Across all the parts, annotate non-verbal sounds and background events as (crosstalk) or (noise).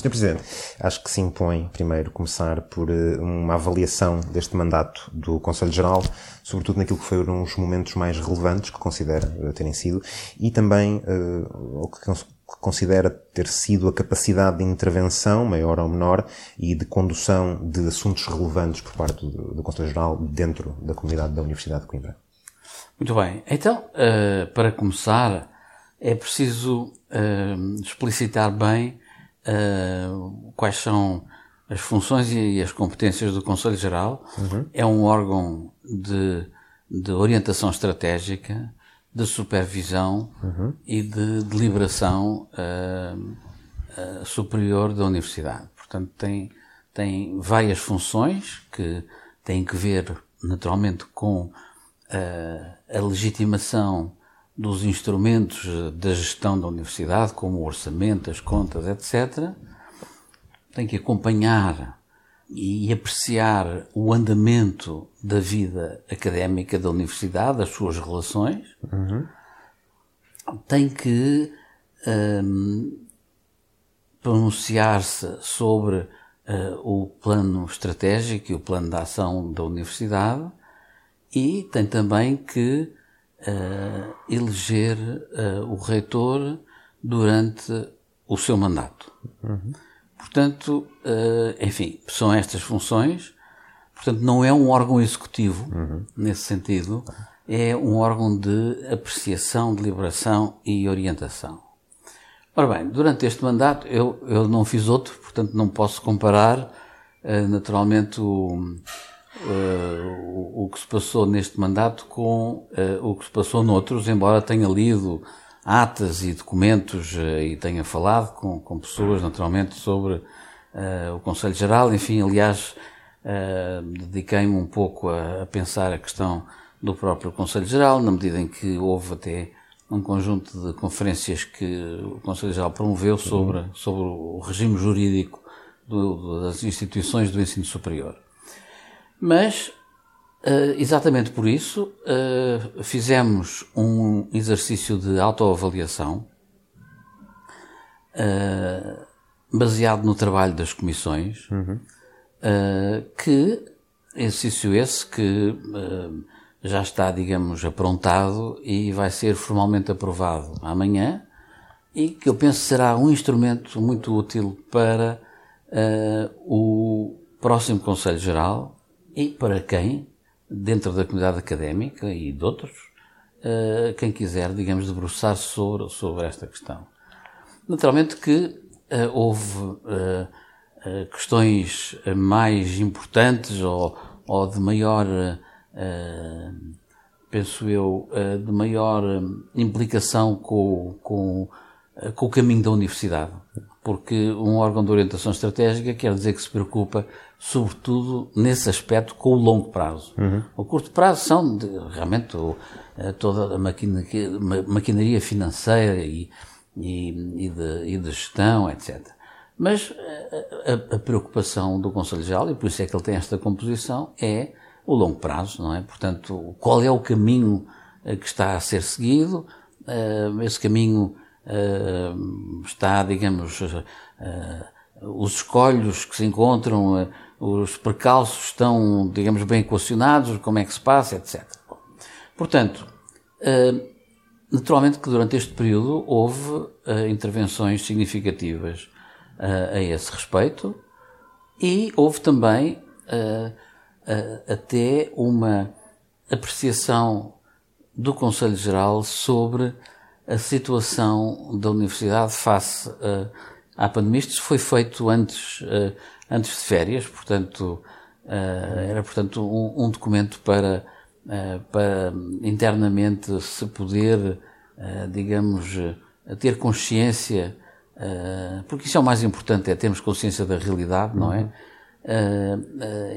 Sr. Presidente, acho que se impõe, primeiro, começar por eh, uma avaliação deste mandato do Conselho Geral, sobretudo naquilo que foram os momentos mais relevantes que considera eh, terem sido, e também o que considera ter sido a capacidade de intervenção, maior ou menor, e de condução de assuntos relevantes por parte do, do Conselho Geral dentro da comunidade da Universidade de Coimbra. Muito bem. Então, para começar, é preciso explicitar bem uh, quais são as funções e as competências do Conselho Geral. Uhum. É um órgão de, de orientação estratégica, de supervisão uhum. e de deliberação uh, uh, superior da Universidade. Portanto, tem, tem várias funções que têm que ver, naturalmente, com a legitimação dos instrumentos da gestão da universidade, como o orçamento, as contas, etc., tem que acompanhar e apreciar o andamento da vida académica da universidade, as suas relações, uhum. tem que um, pronunciar-se sobre uh, o plano estratégico e o plano de ação da universidade e tem também que uh, eleger uh, o reitor durante o seu mandato. Uhum. Portanto, uh, enfim, são estas funções. Portanto, não é um órgão executivo, uhum. nesse sentido, é um órgão de apreciação, deliberação e orientação. Ora bem, durante este mandato eu, eu não fiz outro, portanto não posso comparar naturalmente o, uh, o, o, que se passou neste mandato com uh, o que se passou noutros, embora tenha lido atas e documentos uh, e tenha falado com, com pessoas, naturalmente, sobre o Conselho Geral. Enfim, aliás, dediquei-me um pouco a, a, pensar a questão do próprio Conselho Geral, na medida em que houve até um conjunto de conferências que o Conselho Geral promoveu sobre, sobre o regime jurídico do, das instituições do ensino superior. Mas, uh, exatamente por isso, uh, fizemos um exercício de autoavaliação uh, baseado no trabalho das comissões, uhum. que, exercício esse que já está, digamos, aprontado e vai ser formalmente aprovado amanhã e que eu penso será um instrumento muito útil para o próximo Conselho Geral e para quem, dentro da comunidade académica e de outros, uh, quem quiser, digamos, debruçar-se sobre, sobre esta questão. Naturalmente que uh, houve uh, questões mais importantes ou, ou de maior, penso eu, de maior implicação com, com, com o caminho da universidade. Porque um órgão de orientação estratégica quer dizer que se preocupa sobretudo nesse aspecto com o longo prazo. Uhum. O curto prazo são de, realmente o, eh, toda a maquinaria, maquinaria financeira e, e, e, de, e, de, gestão, etc. Mas eh, a, a, preocupação do Conselho Geral, e por isso é que ele tem esta composição, é o longo prazo, não é? Portanto, qual é o caminho eh, que está a ser seguido? Esse caminho está, digamos, os escolhos que se encontram os percalços estão, digamos, bem equacionados, como é que se passa, etc. Portanto, eh, naturalmente que durante este período houve eh, intervenções significativas eh, a esse respeito e houve também até uma apreciação do Conselho Geral sobre a situação da Universidade face à pandemia. Isto foi feito antes antes de férias, portanto, uh, era portanto um, um documento para, uh, para internamente se poder, uh, digamos, ter consciência, porque isso é o mais importante, é termos consciência da realidade, não é?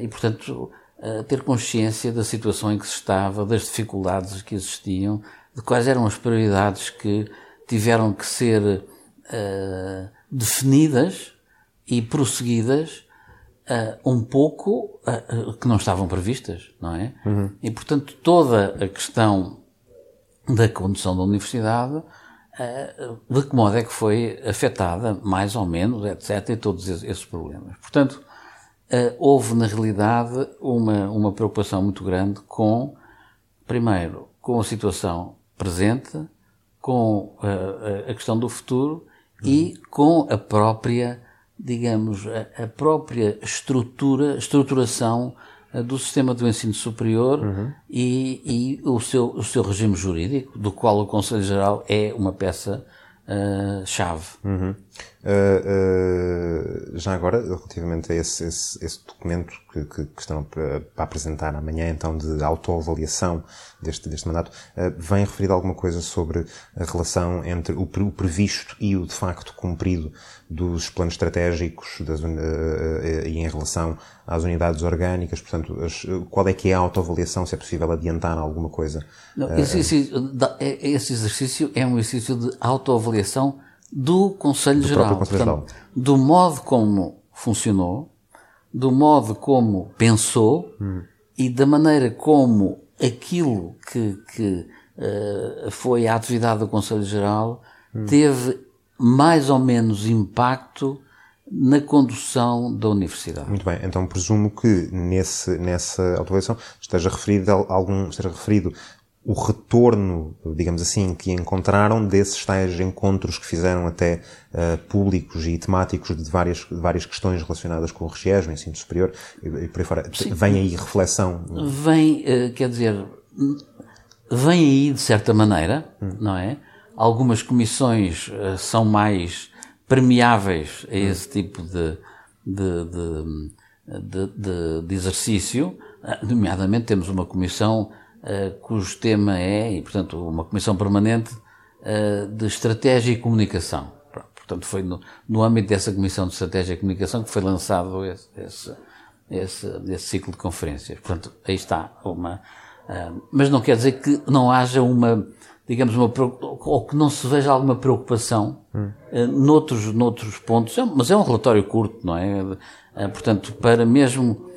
e portanto, ter consciência da situação em que se estava, das dificuldades que existiam, de quais eram as prioridades que tiveram que ser definidas e prosseguidas uh, um pouco uh, que não estavam previstas, não é? Uhum. E, portanto, toda a questão da condução da universidade de que modo é que foi afetada, mais ou menos, etc., e todos esses problemas. Portanto, houve, na realidade, uma, uma preocupação muito grande com, primeiro, com a situação presente, com a, a questão do futuro uhum. e com a própria, digamos, a, a própria estrutura, estruturação do sistema do ensino superior uhum. e, e, o, seu, o seu regime jurídico, do qual o Conselho Geral é uma peça uh, chave. Uhum. Uh, uh, já agora, relativamente a esse, esse, esse documento que, que, que, estão para, apresentar amanhã, então, de autoavaliação deste, deste mandato, uh, vem referido alguma coisa sobre a relação entre o, o previsto e o de facto cumprido dos planos estratégicos das, e em relação às unidades orgânicas? Portanto, as, qual é que é a autoavaliação? Se é possível adiantar alguma coisa? Não, esse, esse exercício é um exercício de autoavaliação do Conselho do Geral. Conselho Portanto, Geral. Do modo como funcionou, do modo como pensou hum. e da maneira como aquilo que, que uh, foi a atividade do Conselho Geral hum. teve mais ou menos impacto na condução da universidade. Muito bem, então presumo que nesse, nessa autorização esteja referido, algum, esteja referido o retorno, digamos assim, que encontraram desses tais encontros que fizeram até uh, públicos e temáticos de várias, de várias questões relacionadas com o regiés, o ensino superior, e, e por aí fora. Sim. Vem aí reflexão? Vem, uh, quer dizer, vem aí de certa maneira, hum. não é? Algumas comissões uh, são mais permeáveis a esse hum. tipo de, de, de, de, exercício, nomeadamente temos uma comissão cujo tema é, e portanto, uma comissão permanente uh, de estratégia e comunicação. Portanto, foi no, no âmbito dessa comissão de estratégia e comunicação que foi lançado esse, esse, esse, esse ciclo de conferências. Portanto, aí está uma. Uh, mas não quer dizer que não haja uma, digamos, uma, ou que não se veja alguma preocupação hum. noutros, noutros pontos. É, mas é um relatório curto, não é? Portanto, para mesmo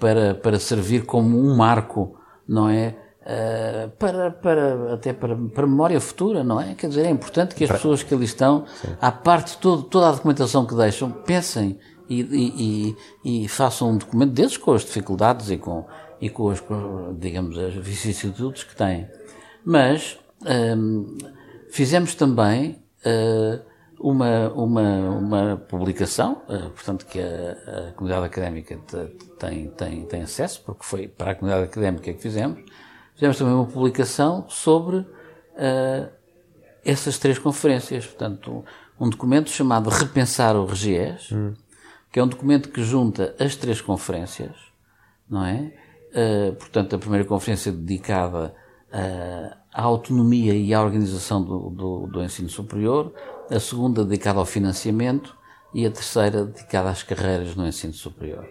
para, para servir como um marco não é? Uh, para, para, até para, para memória futura, não é? Quer dizer, é importante que as pessoas que ali estão, Sim. à parte de todo, toda a documentação que deixam, pensem e, e, e, façam um documento desses com as dificuldades e com, e com as, digamos, as vicissitudes que têm. Mas um, fizemos também uh, uma, uma, uma publicação, uh, portanto, que a, a comunidade académica tem, tem, tem acesso, porque foi para a comunidade académica que fizemos. Fizemos também uma publicação sobre uh, essas três conferências. Portanto, um documento chamado Repensar o Regiés, hum. que é um documento que junta as três conferências, não é? Uh, portanto, a primeira conferência dedicada à autonomia e à organização do, do, do ensino superior, a segunda dedicada ao financiamento e a terceira dedicada às carreiras no ensino superior.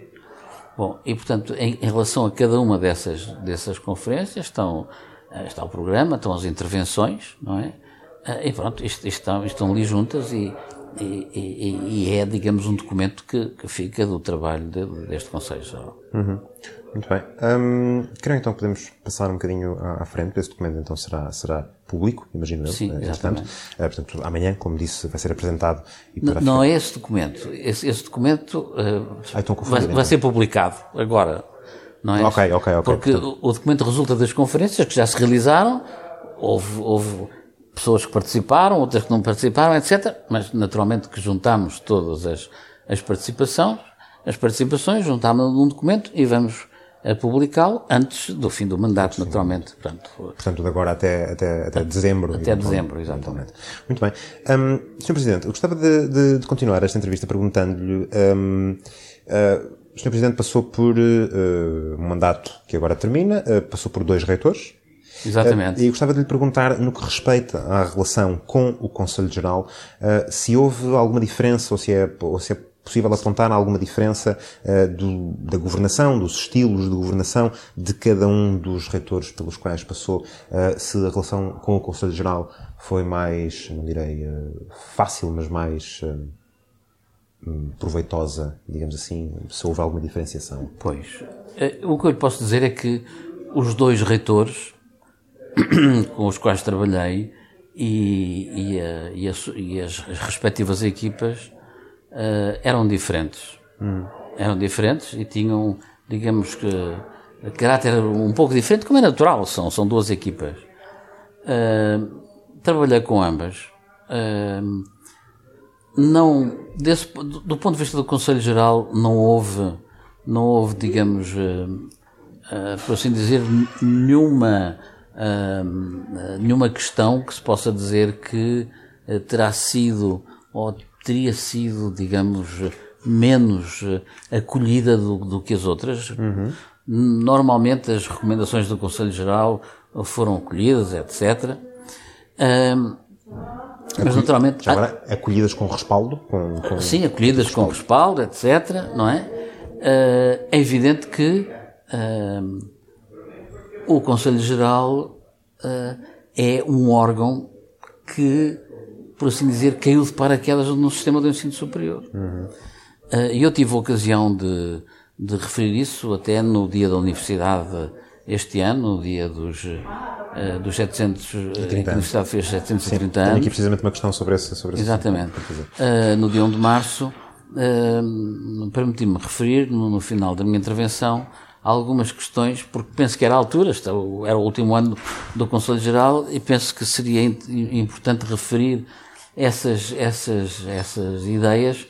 Bom, e portanto, em, em relação a cada uma dessas, dessas conferências, estão, eh, está o programa, estão as intervenções, não é? Eh, e pronto, isto, estão, estão ali juntas e, e, e, e, é, digamos, um documento que, que fica do trabalho de, deste Conselho Geral. Uhum. Muito bem. Um, creio então podemos passar um bocadinho à, à frente. Esse documento então será, será público, imagino eu. Sim, exatamente. Uh, portanto, amanhã, como disse, vai ser apresentado. E não, não é esse documento. Esse, esse documento uh, ah, então vai, vai, ser publicado agora. Não é? Ok, ok, ok. Porque portanto... o documento resulta das conferências que já se realizaram. Houve, houve pessoas que participaram, outras que não participaram, etc. Mas naturalmente que juntamos todas as, as participações, as participações, juntámos num documento e vamos a publicá-lo antes do fim do mandato, Sim. naturalmente. Portanto, Portanto, de agora até, até, até dezembro. Até dezembro, exatamente. Muito bem. Um, Sr. Presidente, eu gostava de, de, de continuar esta entrevista perguntando-lhe. Um, uh, o Sr. Presidente passou por uh, um mandato que agora termina, uh, passou por dois reitores. Exatamente. E gostava de lhe perguntar, no que respeita à relação com o Conselho Geral, se houve alguma diferença ou se é, ou se é possível apontar alguma diferença uh, do, da governação, dos estilos de governação de cada um dos reitores pelos quais passou, uh, se a relação com o Conselho Geral foi mais, não direi uh, fácil, mas mais hum, proveitosa, digamos assim, se houve alguma diferenciação. Pois, o que eu lhe posso dizer é que os dois reitores (coughs) com os quais trabalhei e, e, a, e, a, e as, respectivas equipas uh, eram diferentes. Hum. Eram diferentes e tinham, digamos que, caráter um pouco diferente, como é natural, são, são duas equipas. Uh, trabalhei com ambas. Uh, não, desse, do, do, ponto de vista do Conselho Geral, não houve, não houve, digamos, por assim dizer, nenhuma nenhuma questão que se possa dizer que terá sido ou teria sido, digamos, menos uh, acolhida do, do, que as outras. Uhum. Normalmente as recomendações do Conselho Geral foram acolhidas, etc. mas naturalmente. Já agora, acolhidas com respaldo? Com, com sim, acolhidas com respaldo, etc. Não é? Uh, é evidente que uh, o Conselho Geral uh, é um órgão que, por assim dizer, caiu de paraquedas no sistema do ensino superior. Uhum. Uh, eu tive a ocasião de, de referir isso até no dia da universidade este ano, no dia dos, uh, dos 700, em que a Universidade fez 730 Sim, anos. Tenho aqui precisamente uma questão sobre esse, sobre Exatamente. No dia 1 de março, permiti-me referir, no, no, final da minha intervenção, algumas questões, porque penso que era a altura, era o último ano do Conselho Geral, e penso que seria importante referir essas, essas, essas ideias,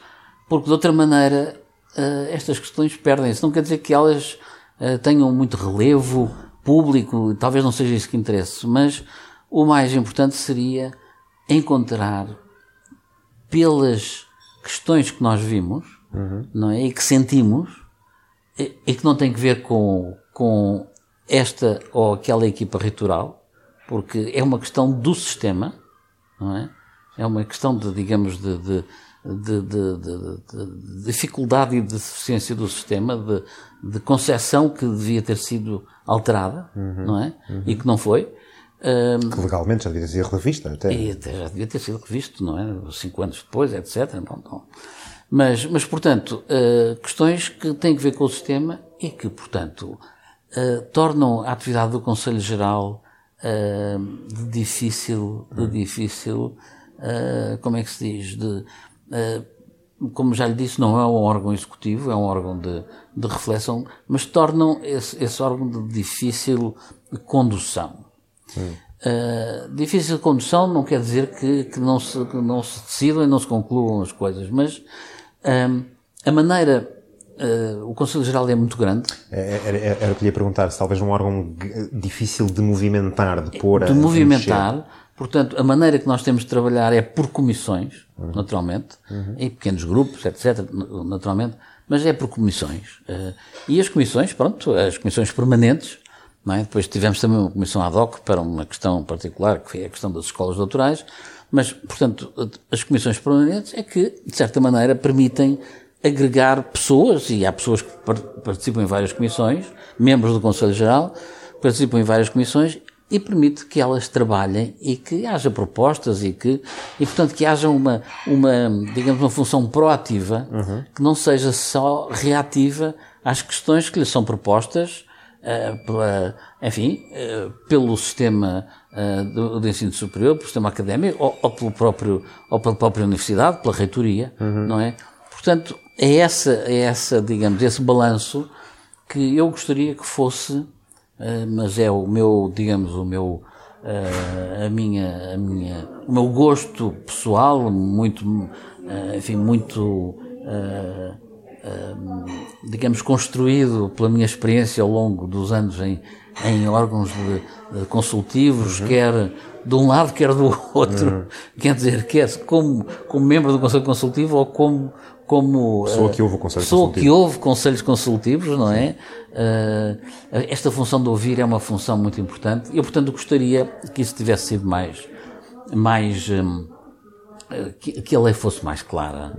porque de outra maneira uh, estas questões perdem-se. Não quer dizer que elas uh, tenham muito relevo público, talvez não seja isso que interesse, mas o mais importante seria encontrar pelas questões que nós vimos uhum. não é? e que sentimos e que não tem que ver com, com esta ou aquela equipa reitoral, porque é uma questão do sistema, não é? É uma questão de, digamos, de, de, de, de dificuldade e de deficiência do sistema, de, de concepção que devia ter sido alterada, uhum, não é? Uhum. E que não foi. Um, que legalmente já devia ter sido revista, até. E até já devia ter sido revisto, não é? Cinco anos depois, etc. Não, não. Mas, mas portanto, uh, questões que têm que ver com o sistema e que, portanto, uh, tornam a atividade do Conselho Geral uh, de difícil, de difícil, como é que se diz, de, como já lhe disse, não é um órgão executivo, é um órgão de, de reflexão, mas tornam esse, esse órgão de difícil condução. Uh, difícil condução não quer dizer que, que, não se, que não se decidam e não se concluam as coisas, mas a maneira. Uh, o Conselho Geral é muito grande. É, era, era, era o que lhe ia perguntar, se talvez um órgão difícil de movimentar, de pôr De a, movimentar. Portanto, a maneira que nós temos de trabalhar é por comissões, uhum. naturalmente, uhum. em pequenos grupos, etc., naturalmente, mas é por comissões. Uh, e as comissões, pronto, as comissões permanentes, não é? depois tivemos também uma comissão ad hoc para uma questão particular, que foi a questão das escolas doutorais, mas, portanto, as comissões permanentes é que, de certa maneira, permitem agregar pessoas, e há pessoas que participam em várias comissões, membros do Conselho Geral, participam em várias comissões, e permite que elas trabalhem e que haja propostas e que, e portanto, que haja uma, uma digamos, uma função proativa, uhum. que não seja só reativa às questões que lhe são propostas, uh, pela, enfim, uh, pelo sistema uh, do, do, ensino superior, pelo sistema académico, ou, ou, pelo próprio, ou pela própria universidade, pela reitoria, uhum. não é? Portanto, é essa, é essa, digamos, esse balanço que eu gostaria que fosse, uh, mas é o meu, digamos, o meu, uh, a minha, a minha, o meu gosto pessoal, muito, enfim, muito, digamos, construído pela minha experiência ao longo dos anos em, em órgãos de, de consultivos, uhum. quer de um lado, quer do outro. Uhum. Quer dizer, quer como, como membro do Conselho Consultivo ou como. Como pessoa que ouve o Conselho pessoa que ouve conselhos consultivos, não é? Uh, esta função de ouvir é uma função muito importante. Eu, portanto, gostaria que isso tivesse sido mais. mais um, que, que a lei fosse mais clara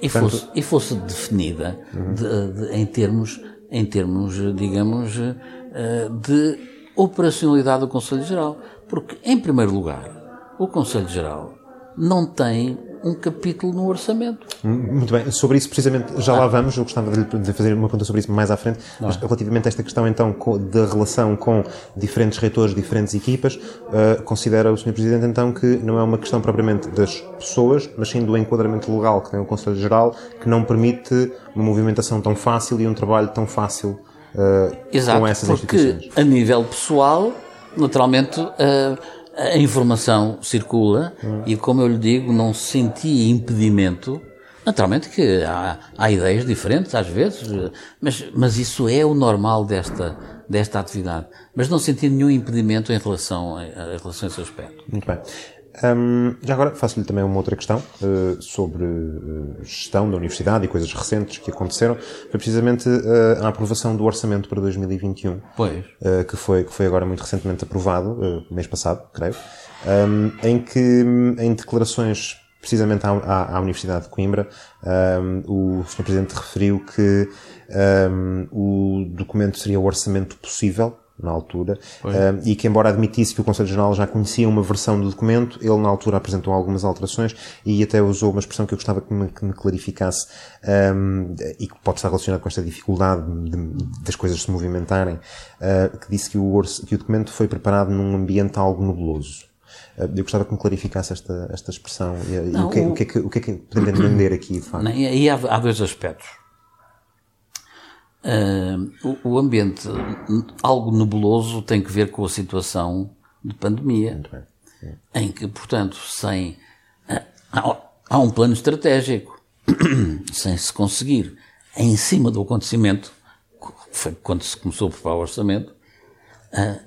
e, portanto, fosse, e fosse definida uhum. de, de, em termos, em termos, digamos, eh, de operacionalidade do Conselho Geral. Porque, em primeiro lugar, o Conselho Geral não tem um capítulo no orçamento. Muito bem, sobre isso precisamente já lá vamos, eu gostava de fazer uma pergunta sobre isso mais à frente, mas relativamente a esta questão então da relação com diferentes reitores, diferentes equipas, uh, considera o Sr. Presidente então que não é uma questão propriamente das pessoas, mas sim do enquadramento legal que tem o Conselho Geral, que não permite uma movimentação tão fácil e um trabalho tão fácil uh, Exato, com essas porque instituições. a nível pessoal, naturalmente, uh, a informação circula hum. e, como eu lhe digo, não senti impedimento. Naturalmente que há, há ideias diferentes às vezes, mas, mas isso é o normal desta, desta atividade. Mas não senti nenhum impedimento em relação em relação a esse aspecto. Muito bem. Um, já agora faço-lhe também uma outra questão uh, sobre uh, gestão da universidade e coisas recentes que aconteceram. Foi precisamente uh, a aprovação do orçamento para 2021. Pois. que, foi, que foi agora muito recentemente aprovado, mês passado, creio, um, em que, em declarações precisamente à, à, à Universidade de Coimbra, um, o Sr. Presidente referiu que o documento seria o orçamento possível na altura, uh, e que embora admitisse que o Conselho Geral já conhecia uma versão do documento, ele na altura apresentou algumas alterações e até usou uma expressão que eu gostava que me, que me clarificasse um, e que pode estar relacionada com esta dificuldade de, das coisas se movimentarem, uh, que disse que o, que o documento foi preparado num ambiente algo nebuloso. Uh, eu gostava que me clarificasse esta, esta expressão e, Não, e o, que, o, o, que é que, o que é que podemos entender aqui, de facto. E há, há dois aspectos. Uh, o, o, ambiente algo nebuloso tem que ver com a situação de pandemia, em que, portanto, sem uh, há, há, um plano estratégico, (coughs) sem se conseguir, em cima do acontecimento, foi quando se começou a preparar o orçamento, uh,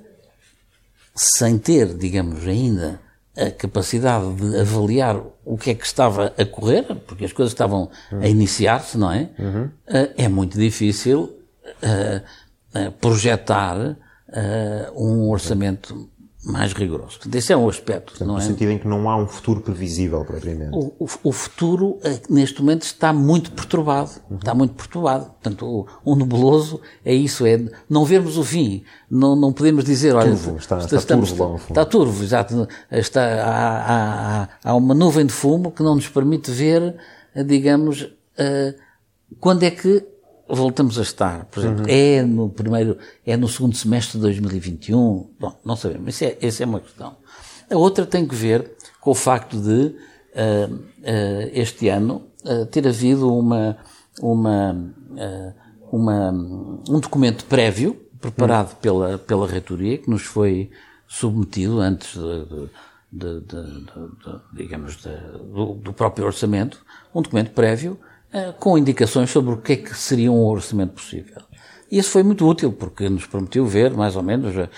sem ter, digamos, ainda a capacidade de avaliar o que é que estava a correr, porque as coisas estavam a iniciar-se, não é? Uhum. é muito difícil uh, uh, projetar um orçamento mais rigoroso. Portanto, esse é um aspecto. Portanto, no é? sentido em que não há um futuro previsível, propriamente. O, o, o futuro, neste momento, está muito perturbado. Uhum. Está muito perturbado. Portanto, o, o, nebuloso é isso, é não vermos o fim. Não, não podemos dizer, olha, turvo, está, está, está turvo lá Está turvo, exato. Está, há, há, há, uma nuvem de fumo que não nos permite ver, digamos, uh, quando é que voltamos a estar, por exemplo, uhum. é no primeiro, é no segundo semestre de 2021, bom, não sabemos, isso é, essa é uma questão. A outra tem que ver com o facto de, uh, uh, este ano, uh, ter havido uma, uma, uma, um documento prévio, preparado uhum. pela, pela reitoria, que nos foi submetido antes de, de, de, digamos, do, do próprio orçamento, um documento prévio, com indicações sobre o que é que seria um orçamento possível. E isso foi muito útil, porque nos permitiu ver, mais ou menos, eh,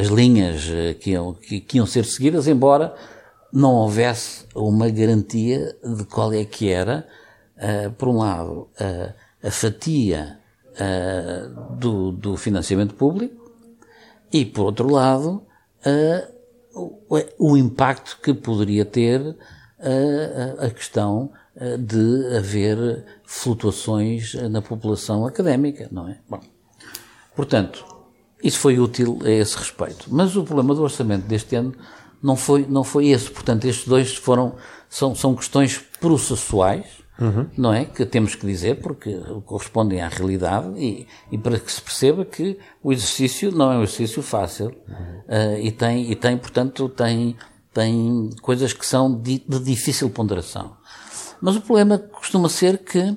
as linhas eh, que iam, que, que iam ser seguidas, embora não houvesse uma garantia de qual é que era, uh, por um lado, uh, a fatia uh, do, do, financiamento público e, por outro lado, o, o, impacto que poderia ter a questão de haver flutuações na população académica, não é? Bom, portanto, isso foi útil a esse respeito. Mas o problema do orçamento deste ano não foi, não foi esse. Portanto, estes dois foram, são, são questões processuais, uhum. não é? Que temos que dizer porque correspondem à realidade e, e, para que se perceba que o exercício não é um exercício fácil uhum. uh, e tem, e tem, portanto, tem, tem coisas que são de, de difícil ponderação. Mas o problema costuma ser que uh,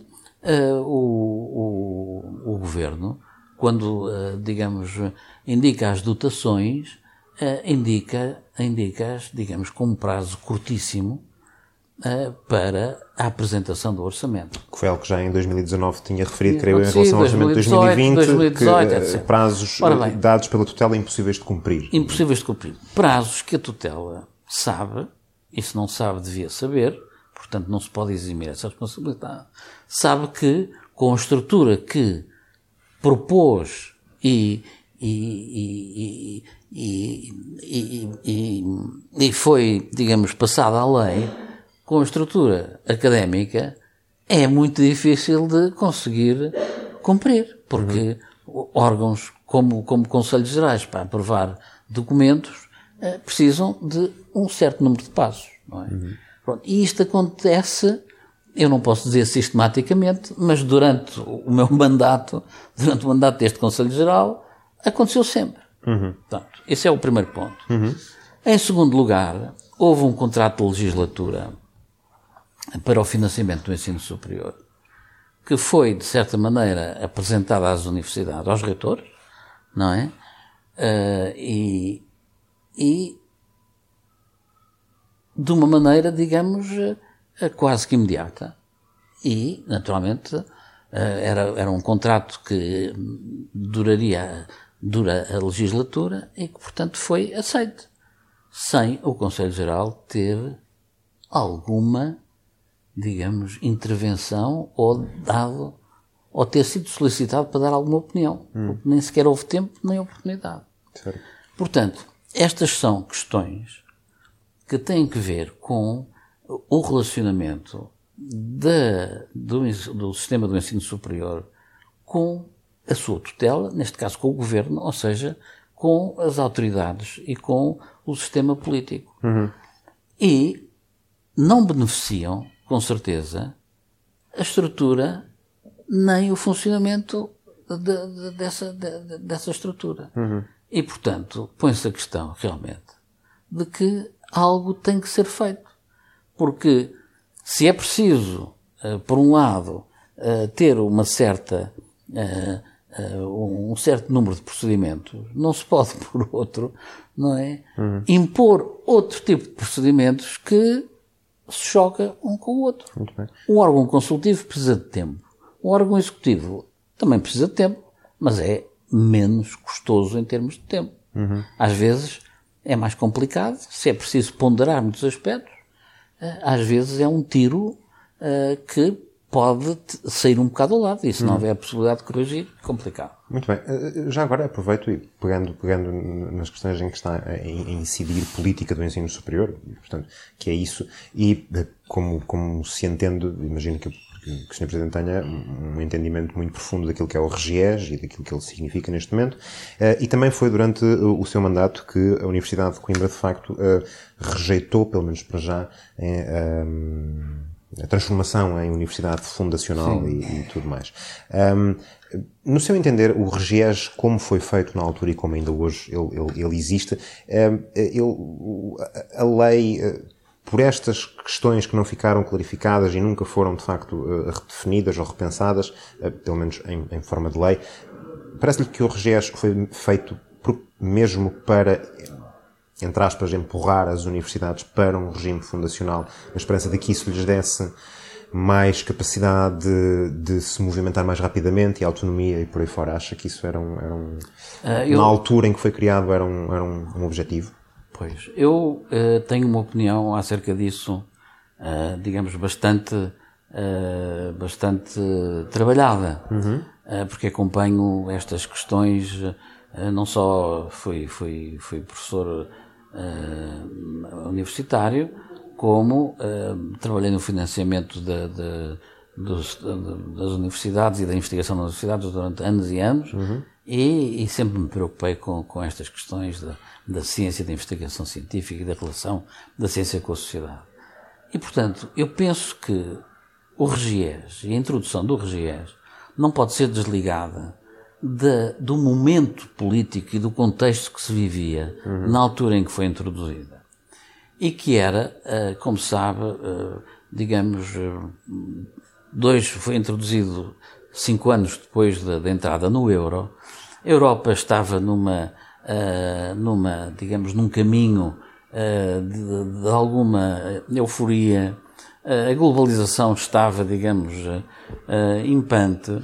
o, o, o, governo, quando, uh, digamos, indica as dotações, uh, indica, indica-as, digamos, com um prazo curtíssimo para a apresentação do orçamento. Que foi algo que já em 2019 tinha referido, creio, em relação ao orçamento de 2020, 2018, que, etc. prazos bem, dados pela tutela impossíveis de cumprir. Impossíveis de cumprir. Prazos que a tutela sabe, e se não sabe devia saber, portanto não se pode eximir essa responsabilidade, sabe que com a estrutura que propôs e, e, e, e, foi, digamos, passada a lei, com a estrutura académica, é muito difícil de conseguir cumprir, porque uhum. órgãos como, como Conselhos Gerais para aprovar documentos precisam de um certo número de passos, é? Uhum. Pronto, e isto acontece, eu não posso dizer sistematicamente, mas durante o (laughs) meu mandato, durante o mandato deste Conselho Geral, aconteceu sempre. Uhum. Portanto, esse é o primeiro ponto. Uhum. Em segundo lugar, houve um contrato de legislatura para o financiamento do ensino superior, que foi, de certa maneira, apresentado às universidades, aos reitores, não é? Uh, e, e de uma maneira, digamos, uh, quase que imediata. E, naturalmente, uh, era, era um contrato que duraria, dura a legislatura e que, portanto, foi aceito, sem o Conselho Geral ter alguma digamos, intervenção ou dado, ou ter sido solicitado para dar alguma opinião. Hum. Porque nem sequer houve tempo nem oportunidade. Certo. Portanto, estas são questões que têm que ver com o relacionamento da, do, do sistema do ensino superior com a sua tutela, neste caso com o governo, ou seja, com as autoridades e com o sistema político. Uhum. E não beneficiam com certeza, a estrutura nem o funcionamento de, de, dessa, de, dessa estrutura. Uhum. E, portanto, põe-se a questão, realmente, de que algo tem que ser feito. Porque se é preciso, uh, por um lado, uh, ter uma certa, uh, um certo número de procedimentos, não se pode, (laughs) por outro, não é? Uhum. Impor outro tipo de procedimentos que se choca um com o outro. Um órgão consultivo precisa de tempo. Um órgão executivo também precisa de tempo, mas é menos custoso em termos de tempo. Uhum. Às vezes é mais complicado, se é preciso ponderar muitos aspectos, eh, às vezes é um tiro uh, que pode sair um bocado ao lado, e se não hum. houver a possibilidade de corrigir, complicado. Muito bem. Eh, já agora aproveito e pegando, pegando nas questões em que está a incidir política do ensino superior, portanto, que é isso, e como, como se entende, imagino que, que o Sr. Presidente tenha um entendimento muito profundo daquilo que é o RGES e daquilo que ele significa neste momento, eh, e também foi durante o seu mandato que a Universidade de Coimbra, de facto, rejeitou, pelo menos para já, a transformação em universidade fundacional e, e, tudo mais. Um, no seu entender, o RGES, como foi feito na altura e como ainda hoje ele, ele, ele existe, um, ele, a lei, eh, por estas questões que não ficaram clarificadas e nunca foram de facto eh, redefinidas ou repensadas, eh, pelo menos em, em forma de lei, parece-lhe que o RGES foi feito mesmo para entre aspas, empurrar as universidades para um regime fundacional, na esperança de que isso lhes desse mais capacidade de, de, se movimentar mais rapidamente e autonomia e por aí fora. Acha que isso era um, era um uh, eu... na altura em que foi criado, era um, era um, um objetivo? Pois, eu uh, tenho uma opinião acerca disso, uh, digamos, bastante, bastante trabalhada, uhum. porque acompanho estas questões, não só fui, fui, fui professor uh, universitário, como uh, trabalhei no financiamento de, de, dos, de, das universidades e da investigação das universidades durante anos e anos uhum. E, e, sempre me preocupei com, com estas questões da, da ciência, da investigação científica e da relação da ciência com a sociedade. E, portanto, eu penso que o RGIES e a introdução do RGIES não pode ser desligada de, do momento político e do contexto que se vivia uhum. na altura em que foi introduzida. E que era, uh, como sabe, uh, digamos, uh, dois, foi introduzido cinco anos depois da, da, entrada no euro. A Europa estava numa, numa digamos, num caminho de, de, alguma euforia. a globalização estava, digamos, impante.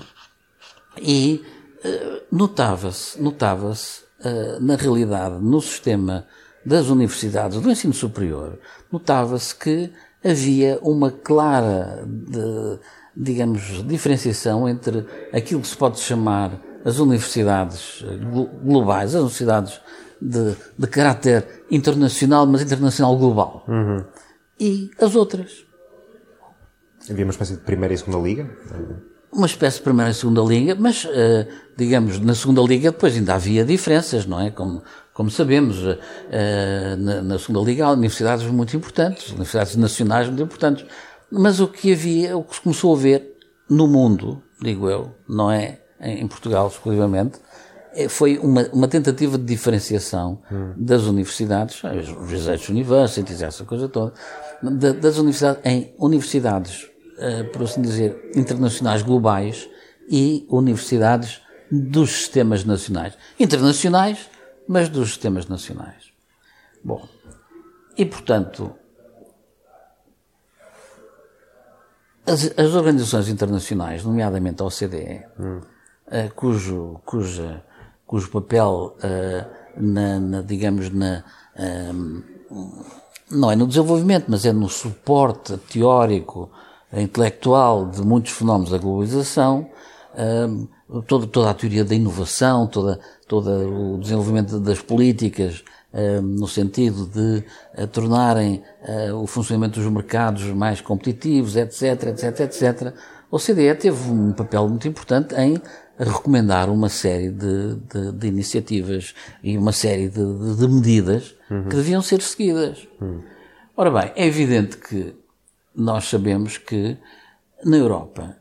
E notava-se, notava-se, uh, na realidade, no sistema das universidades, do ensino superior, notava-se que havia uma clara, de, digamos, diferenciação entre aquilo que se pode chamar as universidades eh, globais, as universidades de, de caráter internacional, mas internacional global, uhum. e as outras. Havia uma espécie de primeira e segunda liga? uma espécie de primeira e segunda liga, mas, uh, digamos, na segunda liga depois ainda havia diferenças, não é? Como, como sabemos, na, na segunda liga há universidades muito importantes, universidades nacionais muito importantes. Mas o que havia, o que se começou a ver no mundo, digo eu, não é em Portugal exclusivamente, é, foi uma, uma tentativa de diferenciação hum. das universidades, os research universities, essa coisa toda, das universidades, em universidades, uh, por assim dizer, internacionais globais e universidades dos sistemas nacionais. Internacionais, mas dos sistemas nacionais. Bom, e portanto, as, as organizações internacionais, nomeadamente a OCDE, hum. Uh, cujo, cuja cujo papel, uh, na, na, digamos, na, uh, não é no desenvolvimento, mas é no suporte teórico, intelectual de muitos fenómenos da globalização, toda, toda a teoria da inovação, toda, todo o desenvolvimento das políticas, no sentido de tornarem o funcionamento dos mercados mais competitivos, etc, etc, etc. O CDE teve um papel muito importante em recomendar uma série de, de, de iniciativas e uma série de, de medidas uhum. que deviam ser seguidas. Uhum. Ora bem, é evidente que nós sabemos que na Europa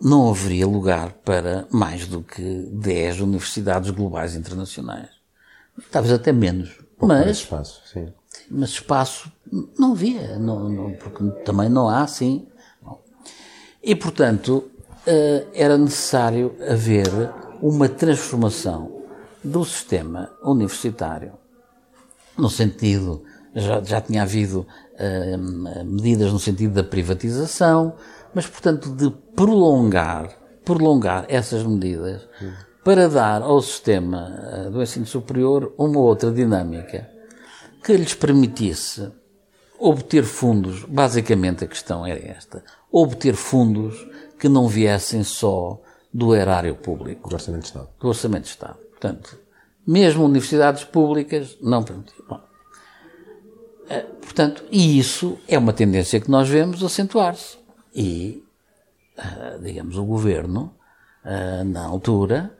não haveria lugar para mais do que 10 universidades globais internacionais. Talvez até menos. Pouco mas espaço, sim. Mas espaço não havia, não, não, porque também não há, sim. E, portanto, era necessário haver uma transformação do sistema universitário, no sentido, já, já tinha havido uh, medidas no sentido da privatização, mas, portanto, de prolongar, prolongar essas medidas para dar ao sistema uh, do ensino superior uma outra dinâmica que lhes permitisse obter fundos, basicamente a questão era esta, obter fundos que não viessem só do erário público. Do Orçamento de Estado. Do Orçamento de Estado. Portanto, mesmo universidades públicas não permitiam. Eh, portanto, e isso é uma tendência que nós vemos acentuar-se. E, eh, digamos, o governo, eh, na altura,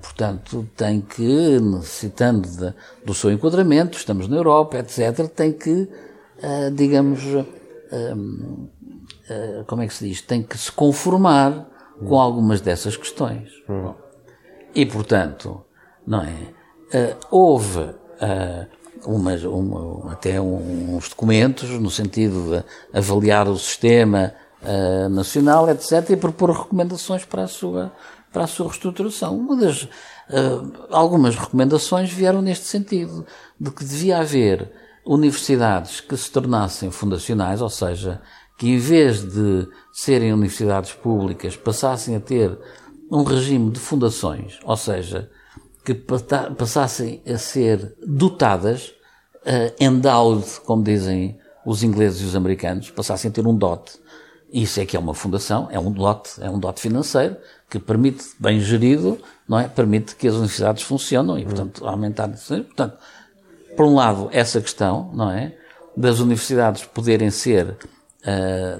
portanto, tem que, necessitando de, do seu enquadramento, estamos na Europa, etc., tem que, digamos, como é que se diz, tem que se conformar com algumas dessas questões. Bom, e, portanto, não é? Uh, houve uh, umas, uma, até uns documentos no sentido de avaliar o sistema uh, nacional, etc., e propor recomendações para a sua, para a sua reestruturação. Uma das, algumas recomendações vieram neste sentido, de que devia haver universidades que se tornassem fundacionais, ou seja, que em vez de serem universidades públicas passassem a ter um regime de fundações, ou seja, que passassem a ser dotadas, uh, endowed, como dizem os ingleses e os americanos, passassem a ter um DOT. Isso é que é uma fundação, é um DOT, é um DOT financeiro que permite, bem gerido, não é? Permite que as universidades funcionem e, portanto, aumentar. Portanto, por um lado, essa questão, não é? Das universidades poderem ser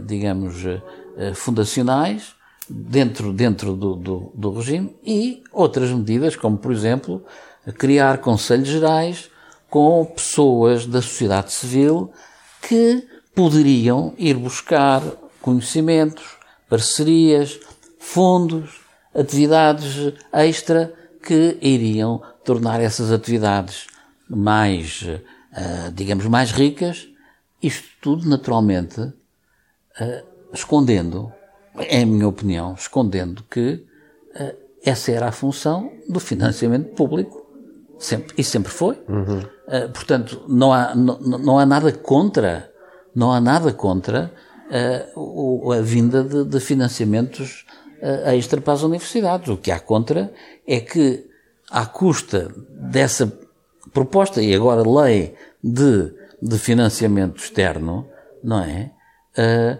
digamos, uh, fundacionais dentro, dentro do, do, do, regime e outras medidas, como, por exemplo, criar conselhos gerais com pessoas da sociedade civil que poderiam ir buscar conhecimentos, parcerias, fundos, atividades extra que iriam tornar essas atividades mais, digamos, mais ricas. Isto tudo, naturalmente, uh, escondendo, é a minha opinião, escondendo que uh, essa era a função do financiamento público. Sempre, e sempre foi. Uhum. Uh, portanto, não há, não, não há nada contra, não há nada contra o, a vinda de, de financiamentos extra para as universidades. O que há contra é que, à custa dessa proposta e agora lei de, de financiamento externo, não é? Uh,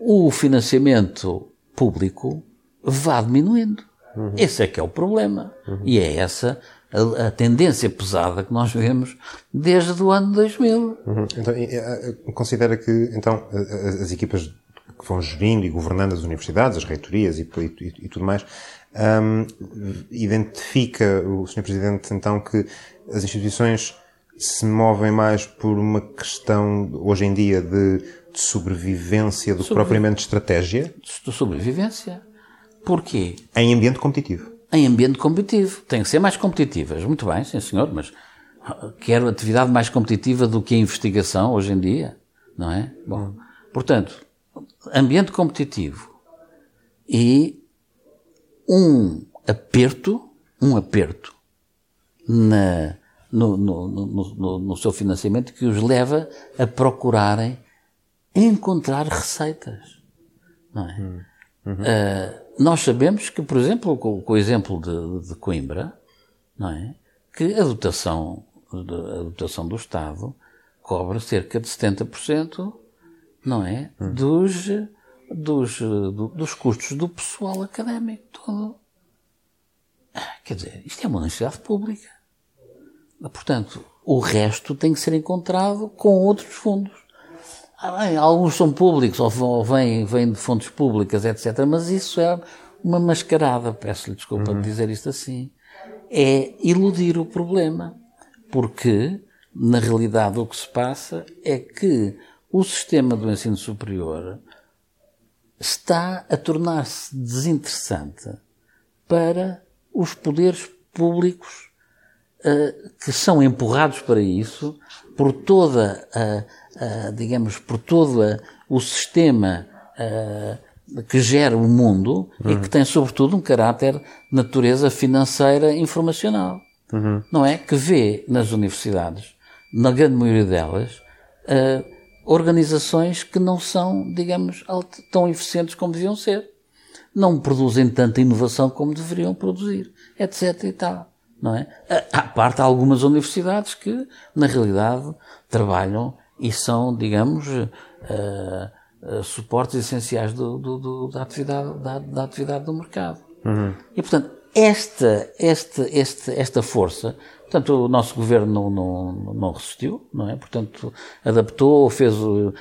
o financiamento público vá diminuindo. Uhum. Esse é que é o problema. Uhum. E é essa a, a, tendência pesada que nós vemos desde o ano 2000. Uhum. Então, eh, considera que então as equipas que vão gerindo e governando as universidades, as reitorias e, e, e tudo mais, Um, identifica o Sr. Presidente então que as instituições se movem mais por uma questão, hoje em dia, de, de sobrevivência do que propriamente de estratégia? De sobrevivência. Porquê? Em ambiente competitivo. Em ambiente competitivo. Tem que ser mais competitivas. Muito bem, sim senhor, mas quero atividade mais competitiva do que a investigação hoje em dia, não é? Bom, portanto, ambiente competitivo e um aperto, um aperto na, no, no, no, no, seu financiamento que os leva a procurarem encontrar receitas. Não é? Uhum. Uh, nós sabemos que, por exemplo, com, com o exemplo de, de, Coimbra, não é? que a dotação, a dotação do Estado cobra cerca de 70% não é? Uhum. dos, dos, do, dos custos do pessoal académico todo. Ah, quer dizer, isto é uma universidade pública. Portanto, o resto tem que ser encontrado com outros fundos. Ah, alguns são públicos ou vêm, vêm de fontes públicas, etc. Mas isso é uma mascarada, peço-lhe desculpa uhum. de dizer isto assim. É iludir o problema. Porque, na realidade, o que se passa é que o sistema do ensino superior está a tornar-se desinteressante para os poderes públicos que são empurrados para isso por toda a, a digamos, por todo a, o sistema uh, que gera o mundo uhum. e que tem sobretudo um caráter de natureza financeira informacional. Uhum. Não é? Que vê nas universidades, na grande maioria delas, uh, organizações que não são, digamos, tão eficientes como deviam ser. Não produzem tanta inovação como deveriam produzir, etc. e tal não é? À parte algumas universidades que, na realidade, trabalham e são, digamos, uh, uh, suportes essenciais do, do, do, da, atividade, da, da, atividade do mercado. Uhum. E, portanto, esta, esta, esta, esta força, portanto, o nosso governo não, não, não resistiu, não é? Portanto, adaptou, fez, uh,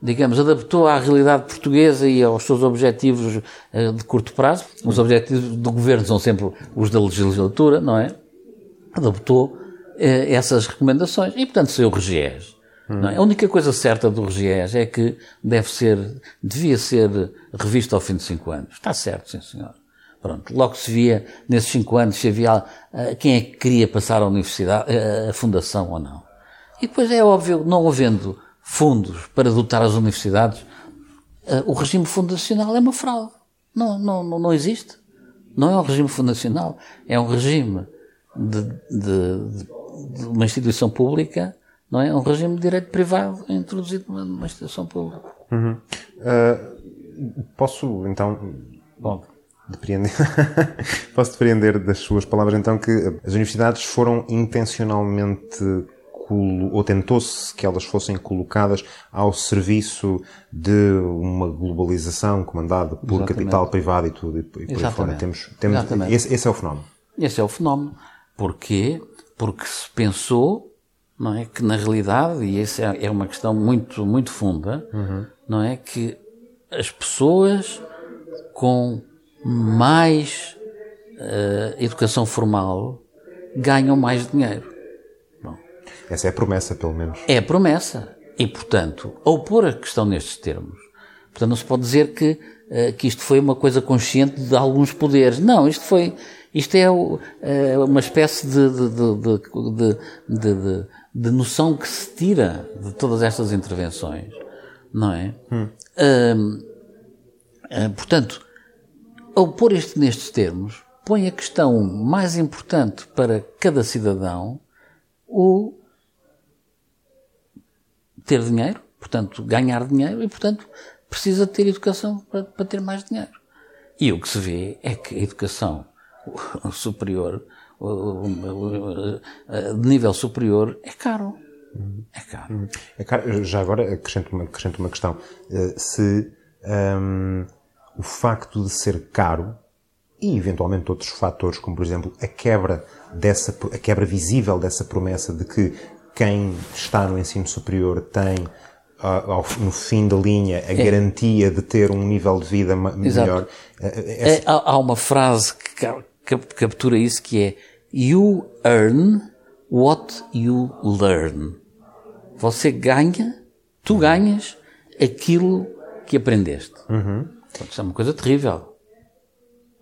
digamos, adaptou à realidade portuguesa e aos seus objetivos uh, de curto prazo. Os objetivos do governo são sempre os da legislatura, não é? Adaptou uh, essas recomendações e, portanto, saiu o RGES. Hum. É? A única coisa certa do RGES é que deve ser, devia ser revisto ao fim de cinco anos. Está certo, sim senhor. Pronto, logo se via, nesses cinco anos, se havia uh, quem é que queria passar à universidade, uh, a fundação ou não. E depois é óbvio, não havendo fundos para dotar as universidades, uh, o regime fundacional é uma fraude. Não, não, não, não existe. Não é um regime fundacional, é um regime de, de, de, uma instituição pública, não é? Um regime de direito privado introduzido numa instituição pública. Uhum. posso, então, Bom, Depreender. (laughs) Posso depreender das suas palavras então que as universidades foram intencionalmente ou tentou-se que elas fossem colocadas ao serviço de uma globalização comandada por Exatamente. capital privado e tudo e por aí fora. Temos, temos, esse, esse, é o fenómeno. Esse é o fenómeno. Porquê? Porque se pensou, não é, que na realidade, e essa é, é uma questão muito, muito funda, uhum. não é, que as pessoas com mais uh, educação formal ganham mais dinheiro. Bom, Essa é a promessa, pelo menos. É a promessa. E, portanto, ao pôr a questão nestes termos, portanto, não se pode dizer que, uh, que isto foi uma coisa consciente de alguns poderes. Não, isto foi, isto é uh, uma espécie de, de, de, de, noção que se tira de todas estas intervenções. Não é? Hum. portanto, ao pôr isto nestes termos, põe a questão mais importante para cada cidadão o ter dinheiro, portanto, ganhar dinheiro e, portanto, precisa ter educação para, para ter mais dinheiro. E o que se vê é que a educação (laughs) superior, de nível superior, é caro. É caro. É caro. Já agora acrescento uma, acrescento uma questão. Eh, se um, o facto de ser caro e eventualmente outros fatores, como por exemplo a quebra dessa, a quebra visível dessa promessa de que quem está no ensino superior tem ao, no fim da linha, a é. garantia de ter um nível de vida melhor. É, há, há, uma frase que captura isso que é You earn what you learn. Você ganha, tu ganhas aquilo que aprendeste. Uhum. Isso é uma coisa terrível.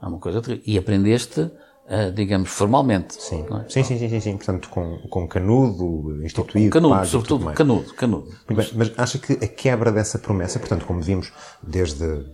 É uma coisa terrível. E aprendeste Uh, digamos, formalmente. Sim. É? sim, sim, sim, sim, sim, Portanto, com, com canudo instituído. Com canudo, sobretudo canudo, canudo. Bem, mas acha que a quebra dessa promessa, portanto, como vimos desde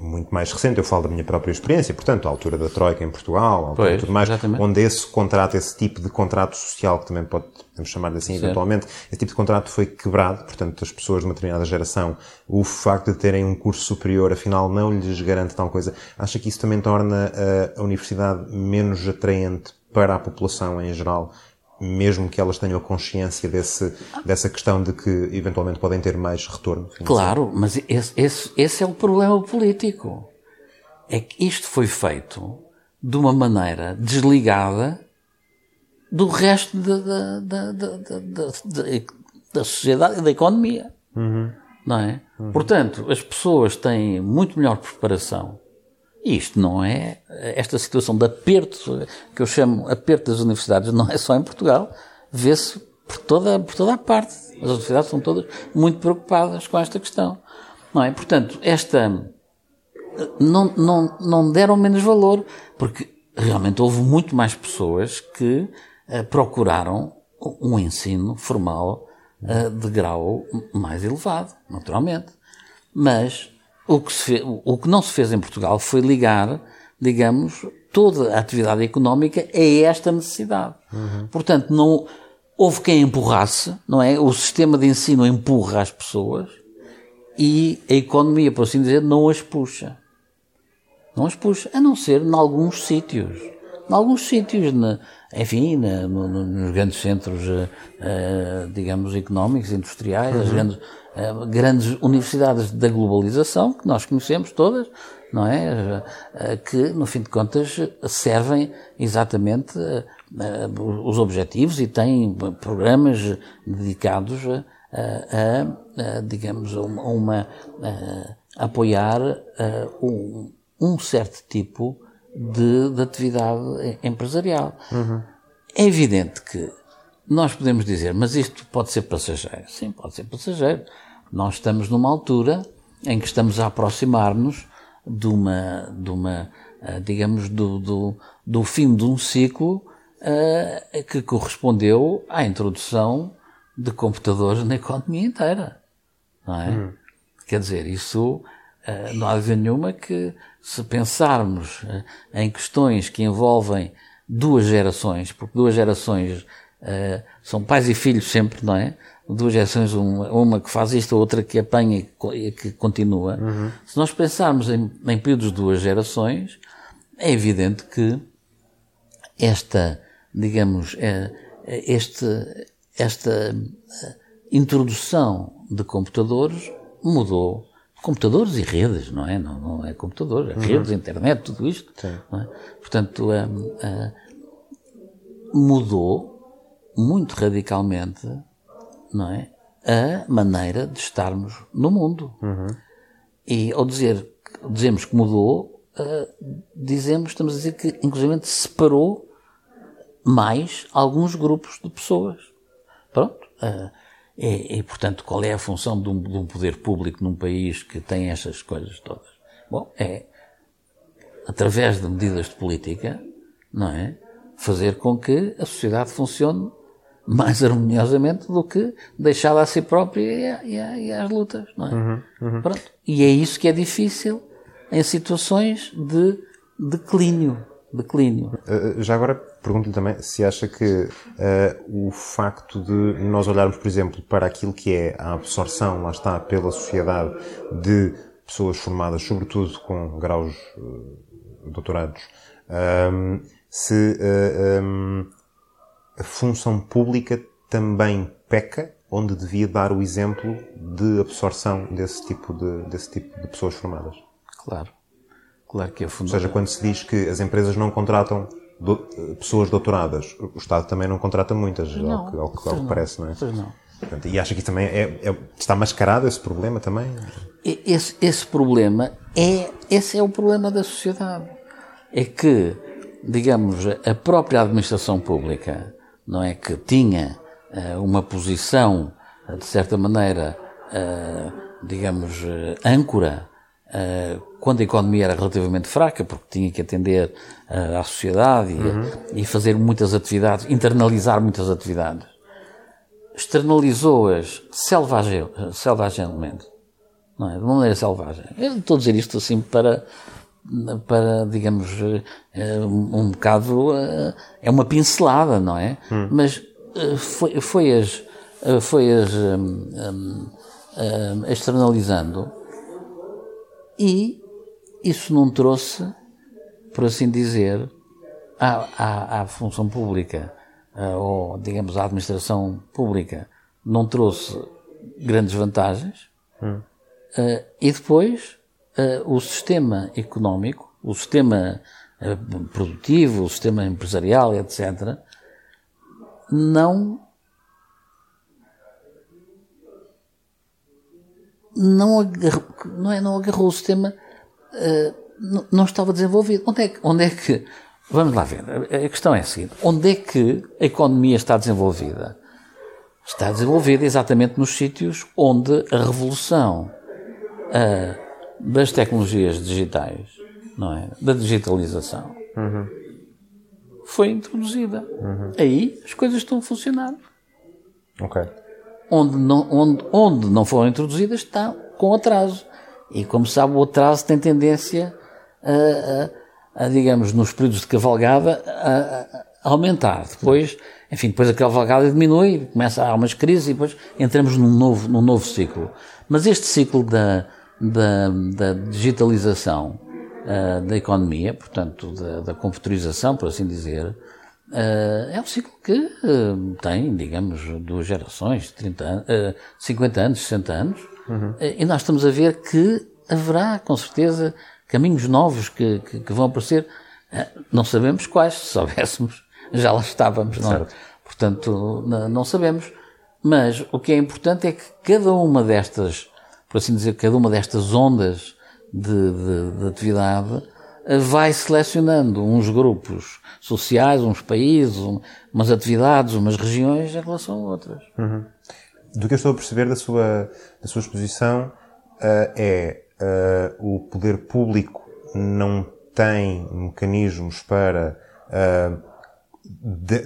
muito mais recente, eu falo da minha própria experiência, portanto, a altura da Troika em Portugal, pois, tudo mais, exatamente. onde esse contrato, esse tipo de contrato social, que também pode, podemos chamar assim certo. eventualmente, esse tipo de contrato foi quebrado, portanto, as pessoas de uma determinada geração, o facto de terem um curso superior, afinal, não lhes garante tal coisa. Acha que isso também torna a, a universidade menos atraente para a população em geral mesmo que elas tenham consciência desse, dessa questão de que eventualmente podem ter mais retorno financeiro. Claro, mas esse, esse, esse é o problema político. É que isto foi feito de uma maneira desligada do resto da, da, da, da sociedade e da economia. Uhum. Não é? Uhum. Portanto, as pessoas têm muito melhor preparação isto não é, esta situação de aperto, que eu chamo aperto das universidades, não é só em Portugal, vê-se por toda, por toda a parte. As universidades são todas muito preocupadas com esta questão. Não é? Portanto, esta, não, não, não deram menos valor, porque realmente houve muito mais pessoas que uh, procuraram um ensino formal uh, de grau mais elevado, naturalmente. Mas o que, fez, o que não se fez em Portugal foi ligar, digamos, toda a atividade económica a esta necessidade. Uhum. Portanto, não houve quem empurrasse, não é? O sistema de ensino empurra as pessoas e a economia, por assim dizer, não as puxa. Não as puxa, a não ser em alguns sítios. Em alguns sítios, na, enfim, na, no, nos grandes centros, uh, digamos, económicos, industriais, uhum. as grandes grandes universidades da globalização, que nós conhecemos todas, não é? Eh, que, no fim de contas, servem exatamente eh, os objetivos e têm programas dedicados a, a, a digamos, a uma, a apoiar um, um, certo tipo de, de atividade empresarial. Uhum. É evidente que nós podemos dizer, mas isto pode ser passageiro. Sim, pode ser passageiro. Nós estamos numa altura em que estamos a aproximar-nos de uma, de uma eh, digamos, do, do, do fim de um ciclo uh, que correspondeu à introdução de computadores na economia inteira. Não é? Hum. Quer dizer, isso uh, não há dúvida nenhuma que se pensarmos uh, em questões que envolvem duas gerações, porque duas gerações são pais e filhos sempre, não é? Duas gerações, uma, uma, que faz isto, a outra que apanha e que continua. Uhum. Se nós pensarmos em, em períodos de duas gerações, é evidente que esta, digamos, é, é este, esta eh, introdução de computadores mudou. Computadores e redes, não é? Não, não é computadores, é uhum. redes, internet, tudo isto. É? Portanto, um, uh, mudou muito radicalmente não é? A maneira de estarmos no mundo. Uhum. E ao dizer, dizemos que mudou, uh, dizemos, estamos a dizer que inclusive separou mais alguns grupos de pessoas. Pronto. Uh, e, e, portanto, qual é a função de um, de um, poder público num país que tem estas coisas todas? Bom, é, através de medidas de política, não é? Fazer com que a sociedade funcione mais harmoniosamente do que deixá-la a si própria e, a, e, às lutas, não é? Uhum, uhum. Pronto. E é isso que é difícil em situações de declínio. declínio. Uh, já agora pergunto-lhe também se acha que uh, o facto de nós olharmos, por exemplo, para aquilo que é a absorção, lá está, pela sociedade de pessoas formadas, sobretudo com graus uh, doutorados, um, se um, a função pública também peca onde devia dar o exemplo de absorção desse tipo de, desse tipo de pessoas formadas. Claro. Claro que é fundamental. Ou seja, quando se diz que as empresas não contratam do, pessoas doutoradas, o Estado também não contrata muitas, não, ao, que, ao, ao que parece, não é? Pois não. Portanto, e acha que também é, é, está mascarado esse problema também? Esse, esse problema é, esse é o problema da sociedade. É que, digamos, a própria administração pública, não é que tinha uh, uma posição, uh, de certa maneira, uh, digamos, âncora, quando a economia era relativamente fraca, porque tinha que atender à sociedade e, uhum. e fazer muitas atividades, internalizar muitas atividades externalizou-as selvagem, selvagemmente. Não é? De maneira selvagem. Eu estou a dizer isto assim para, para digamos, eh, um bocado. Eh, é uma pincelada, não é? Hum. Mas eh, foi, foi as. Foi as. Um, um, externalizando e isso não trouxe, por assim dizer, à, à, à função pública ou, digamos, a administração pública não trouxe grandes vantagens. Hum. Uh, e depois, uh, o sistema económico, o sistema produtivo, o sistema empresarial, etc., não não agarrou, não, é, não agarrou o sistema, uh, não, não, estava desenvolvido. Onde é, que, onde é que Vamos lá ver. A questão é a seguinte: onde é que a economia está desenvolvida? Está desenvolvida exatamente nos sítios onde a revolução uh, das tecnologias digitais, não é? Da digitalização, uhum. foi introduzida. Uhum. Aí as coisas estão a funcionar. Ok. Onde não, onde, onde não foram introduzidas está com atraso. E como sabe, o atraso tem tendência a, a a, digamos, nos períodos de cavalgada, a, a aumentar. Depois, enfim, depois a cavalgada diminui, começa a umas crises e depois entramos num novo, num novo ciclo. Mas este ciclo da, da, da digitalização uh, da economia, portanto, da, da computarização, por assim dizer, uh, é um ciclo que uh, tem, digamos, duas gerações, 30 anos, 50 anos, 60 anos, uhum. e nós estamos a ver que haverá, com certeza, caminhos novos que, que, que, vão aparecer. Não sabemos quais, se soubéssemos, (laughs) já lá estávamos, não é? Portanto, não sabemos. Mas o que é importante é que cada uma destas, por assim dizer, cada uma destas ondas de, de, de atividade eh, vai selecionando uns grupos sociais, uns países, um, umas atividades, umas regiões em relação a outras. Uhum. Do que eu estou a perceber da sua, da sua exposição uh, é uh, o poder público não tem mecanismos para uh,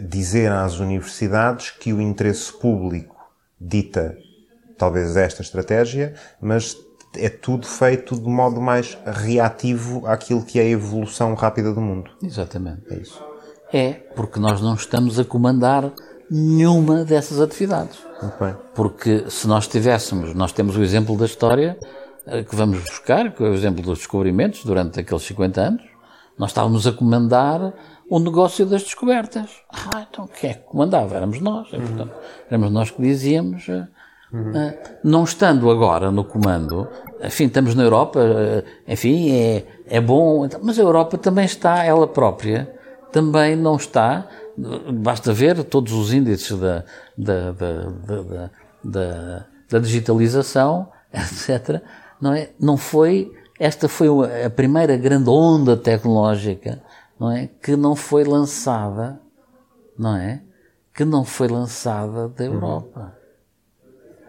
dizer às universidades que o interesse público dita talvez esta estratégia, mas é tudo feito de modo mais reativo àquilo que é a evolução rápida do mundo. Exatamente. É isso. É, porque nós não estamos a comandar nenhuma dessas atividades. Bem. Porque se nós tivéssemos, nós temos o exemplo da história eh, que vamos buscar, que é o exemplo dos descobrimentos durante aqueles 50 anos, nós estávamos a comandar o negócio das descobertas. Ah, então quem é que comandava? Éramos nós. Uhum. Portanto, éramos nós que dizíamos. Uhum. Uh, não estando agora no comando, enfim, estamos na Europa, uh, enfim, é, é bom, mas a Europa também está, ela própria, também não está. Basta ver todos os índices da, da, da, da, da digitalização, (laughs) etc não é? Não foi, esta foi a primeira grande onda tecnológica, não é? Que não foi lançada, não é? Que não foi lançada da uhum. Europa.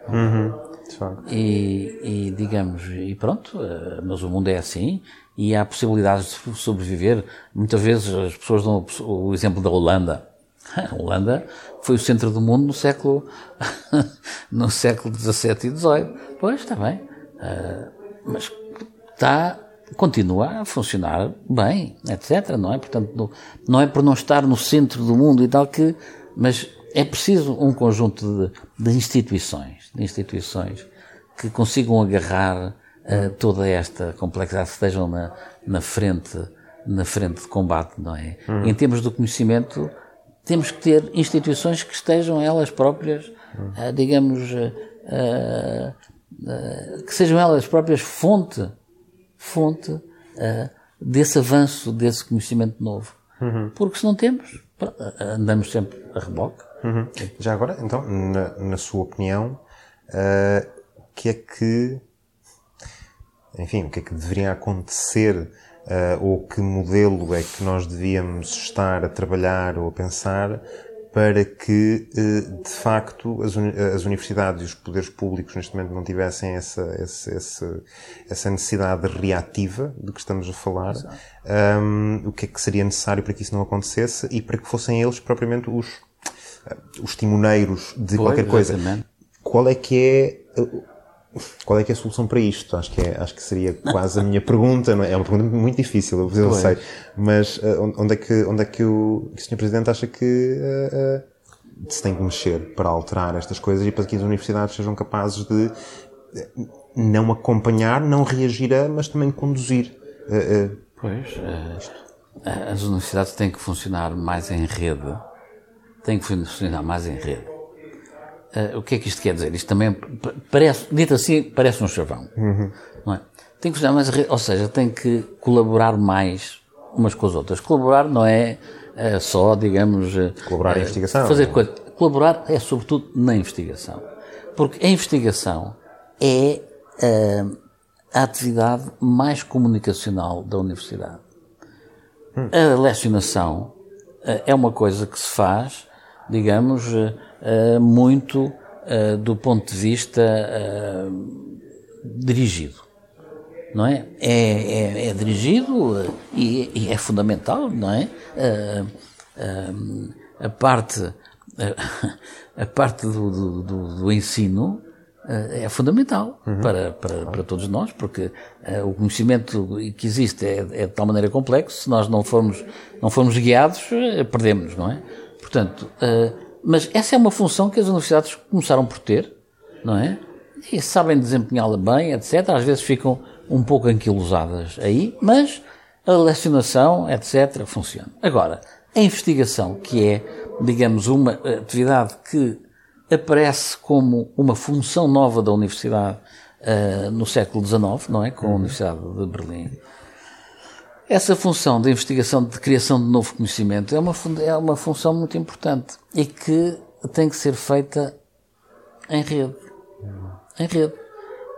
Uhum. E, e, digamos, e pronto, eh, mas o mundo é assim e há possibilidades de sobreviver. Muitas vezes as pessoas dão o exemplo da Holanda. (laughs) A Holanda foi o centro do mundo no século (laughs) no século XVII e XVIII. Pois, está bem. Uh, mas está, continua a funcionar bem, etc. Não é? Portanto, não é por não estar no centro do mundo e tal que, mas é preciso um conjunto de, de instituições, instituições que consigam agarrar uh, toda esta complexidade, estejam na, na frente, na frente de combate, não é? Uhum. Em termos do conhecimento, temos que ter instituições que estejam elas próprias, uh, digamos, uh, que sejam elas próprias fonte, fonte desse avanço, desse conhecimento novo. Uhum. Porque se não temos, andamos sempre a reboque. Uhum. Já agora, então, na, na sua opinião, o que é que, enfim, o que é que deveria acontecer uh, ou que modelo é que nós devíamos estar a trabalhar ou a pensar para que, eh, de facto, as, as, universidades e os poderes públicos neste momento não tivessem essa, essa, essa, essa necessidade reativa de que estamos a falar. Um, o que é que seria necessário para que isso não acontecesse e para que fossem eles propriamente os, os timoneiros de pois, qualquer coisa. Exatamente. Qual é que é qual é que é a solução para isto? Acho que, é, acho que seria quase a minha pergunta. Não é? é uma pergunta muito difícil, eu sei. Mas uh, onde é que, onde é que o, que o Sr. Presidente acha que uh, uh, se tem que mexer para alterar estas coisas e para que as universidades sejam capazes de não acompanhar, não reagir a, mas também conduzir? pois, as universidades têm que funcionar mais em rede. Têm que funcionar mais em rede Uh, o que é que isto quer dizer? Isto também parece, dito assim, parece um chavão. Uhum. Não é? Tem que funcionar mais, ou seja, tem que colaborar mais umas com as outras. Colaborar não é uh, só, digamos. Uh, colaborar em investigação. Fazer coisa. Colaborar é sobretudo na investigação. Porque a investigação é a atividade mais comunicacional da universidade. Hum. A lecionação é uma coisa que se faz, digamos, uh, muito uh, do ponto de vista dirigido. Não é? É, é, é dirigido e, e, é fundamental, não é? a parte, (laughs) a parte do, do, do, do ensino é fundamental uhum. para, para, para todos nós, porque uh, o conhecimento que existe é, é, de tal maneira complexo, se nós não formos, não formos guiados, perdemos, não é? Portanto, uh, mas essa é uma função que as universidades começaram por ter, não é? E sabem desempenhá-la bem, etc. Às vezes ficam um pouco anquilosadas aí, mas a lecionação, etc., funciona. Agora, a investigação, que é, digamos, uma atividade que aparece como uma função nova da universidade uh, no século XIX, não é? Com a uhum. Universidade de Berlim essa função de investigação, de criação de novo conhecimento, é uma, é uma função muito importante e que tem que ser feita em rede. Em rede.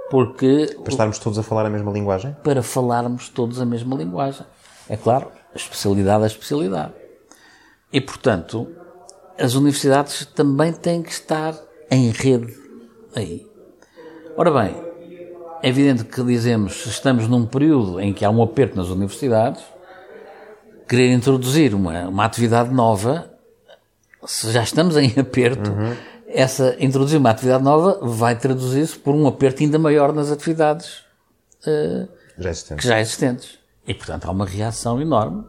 Porque. Para estarmos todos a falar a mesma linguagem? Para falarmos todos a mesma linguagem. É claro, a especialidade é a especialidade. E, portanto, as universidades também têm que estar em rede aí. Ora bem, é evidente que dizemos, estamos num período em que há um aperto nas universidades, querer introduzir uma, uma atividade nova, se já estamos em (laughs) aperto, uhum. essa introduzir uma atividade nova vai traduzir-se por um aperto ainda maior nas atividades uh, já que já existentes. E, portanto, há uma reação enorme.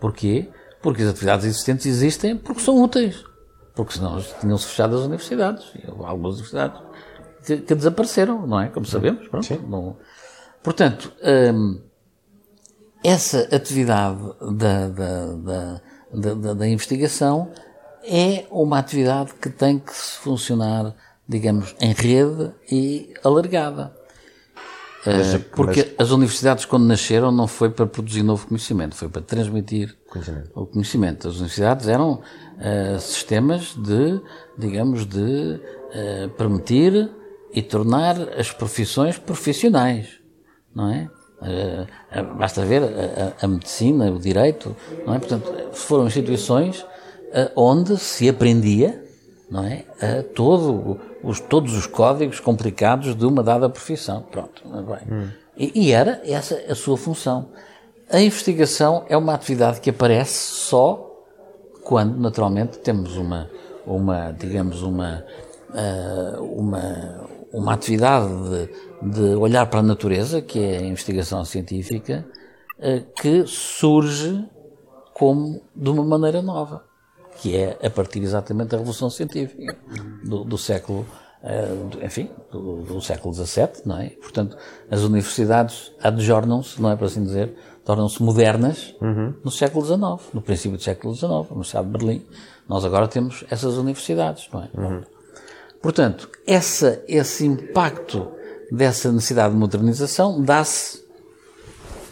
Porquê? Porque as atividades existentes existem porque são úteis. Porque senão tinham-se fechado as universidades. Algumas universidades que, que, desapareceram, não é? Como sabemos. Pronto, não... Portanto, hum, essa atividade da, da, da, da, da investigação é uma atividade que tem que funcionar, digamos, em rede e alargada. Mas, porque mas... as universidades, quando nasceram, não foi para produzir novo conhecimento, foi para transmitir conhecimento. o conhecimento. As universidades eram uh, sistemas de, digamos, de uh, permitir e tornar as profissões profissionais, não é? Uh, basta ver a, a, medicina, o direito, não é? Portanto, foram instituições uh, onde se aprendia, não é? Todo, os, todos os códigos complicados de uma dada profissão. Pronto, bem. Hum. E, e era essa a sua função. A investigação é uma atividade que aparece só quando, naturalmente, temos uma, uma digamos, uma, uma, uma atividade de, de, olhar para a natureza, que é a investigação científica, eh, que surge como de uma maneira nova, que é a partir exatamente da Revolução Científica do, do século, eh, enfim, do, do, século XVII, não é? Portanto, as universidades adjornam-se, não é para assim dizer, tornam-se modernas uhum. no século XIX, no princípio do século XIX, no Estado de Berlim. Nós agora temos essas universidades, não é? Uhum. Portanto, essa, esse impacto dessa necessidade de modernização dá-se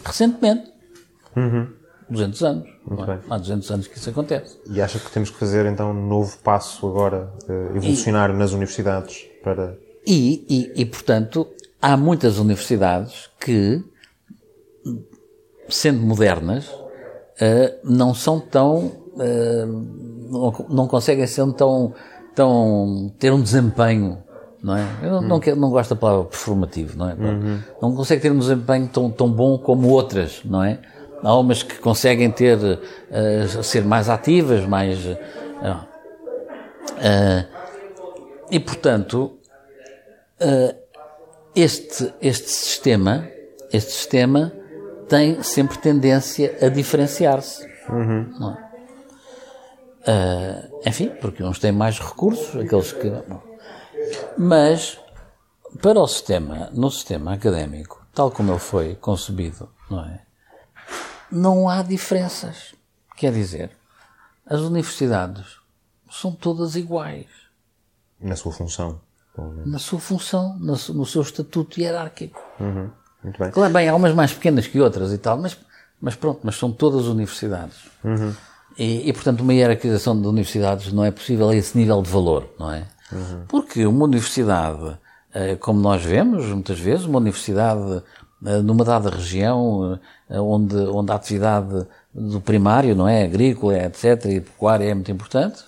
recentemente. Uhum. 200 anos. É? Há 200 anos que isso acontece. E acha que temos que fazer então um novo passo agora, uh, evolucionar e, nas universidades para. E, e, e, portanto, há muitas universidades que, sendo modernas, uh, não são tão. Uh, não, não conseguem ser tão, tão. ter um desempenho não é? Eu não, não, quero, não gosto da palavra performativo, não é? Uhum. Não consegue ter um desempenho tão, tão bom como outras, não é? Há umas que conseguem ter, uh, ser mais ativas, mais. Uh, uh, e, portanto, este, este sistema, este sistema tem sempre tendência a diferenciar-se. Uhum. É? Enfim, porque uns têm mais recursos, aqueles que. Mas, para o sistema, no sistema académico, tal como ele foi concebido, não é? Não há diferenças. Quer dizer, as universidades são todas iguais. Na sua função. Na sua função, no, no seu estatuto hierárquico. Uhum. Muito bem. Claro, bem, há umas mais pequenas que outras e tal, mas, mas pronto, mas são todas universidades. Uhum. E, e, portanto, uma hierarquização de universidades não é possível a esse nível de valor, não é? Uhum. Porque uma universidade, eh, como nós vemos muitas vezes, uma universidade eh, numa dada região eh, onde, onde a atividade do primário, não é? Agrícola, etc., e pecuária é muito importante,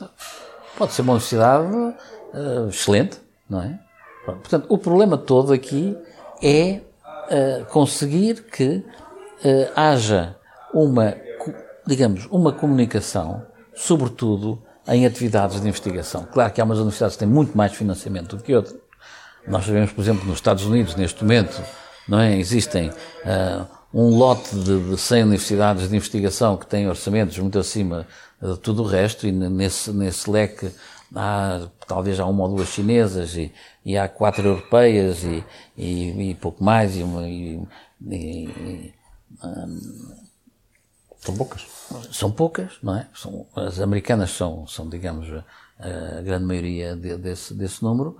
pode ser uma universidade uh, excelente, não é? Portanto, o problema todo aqui é uh, conseguir que uh, haja uma, digamos, uma comunicação, sobretudo em atividades de investigação. Claro que há umas universidades que têm muito mais financiamento do que outras. Nós sabemos, por exemplo, nos Estados Unidos, neste momento, não é? existem uh, um lote de, de 100 universidades de investigação que têm orçamentos muito acima de tudo o resto, e nesse, nesse leque há talvez há uma ou duas chinesas e, e há quatro europeias e, e, e pouco mais e, e um, são poucas são poucas, não é? São, as americanas são, são digamos, a, grande maioria de, desse, desse número,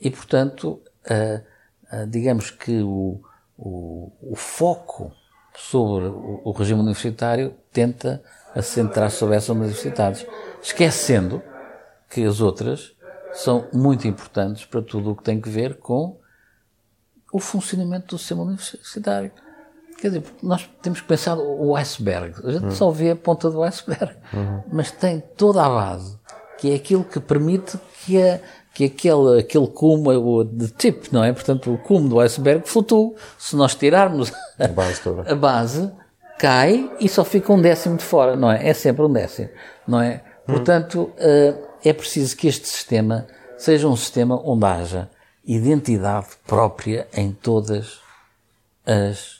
e, portanto, a, a, digamos que o, o, o foco sobre o, o, regime universitário tenta assentrar sobre essas universidades, esquecendo que as outras são muito importantes para tudo o que tem que ver com o funcionamento do sistema universitário. Quer dizer, nós temos que pensar o iceberg. A gente uhum. só vê a ponta do iceberg. Uhum. Mas tem toda a base, que é aquilo que permite que, a, que aquele, aquele cume, de tip, não é? Portanto, o cume do iceberg flutue. Se nós tirarmos a base, (laughs) a base, cai e só fica um décimo de fora, não é? É sempre um décimo, não é? Uhum. Portanto, eh, é preciso que este sistema seja um sistema onde haja identidade própria em todas as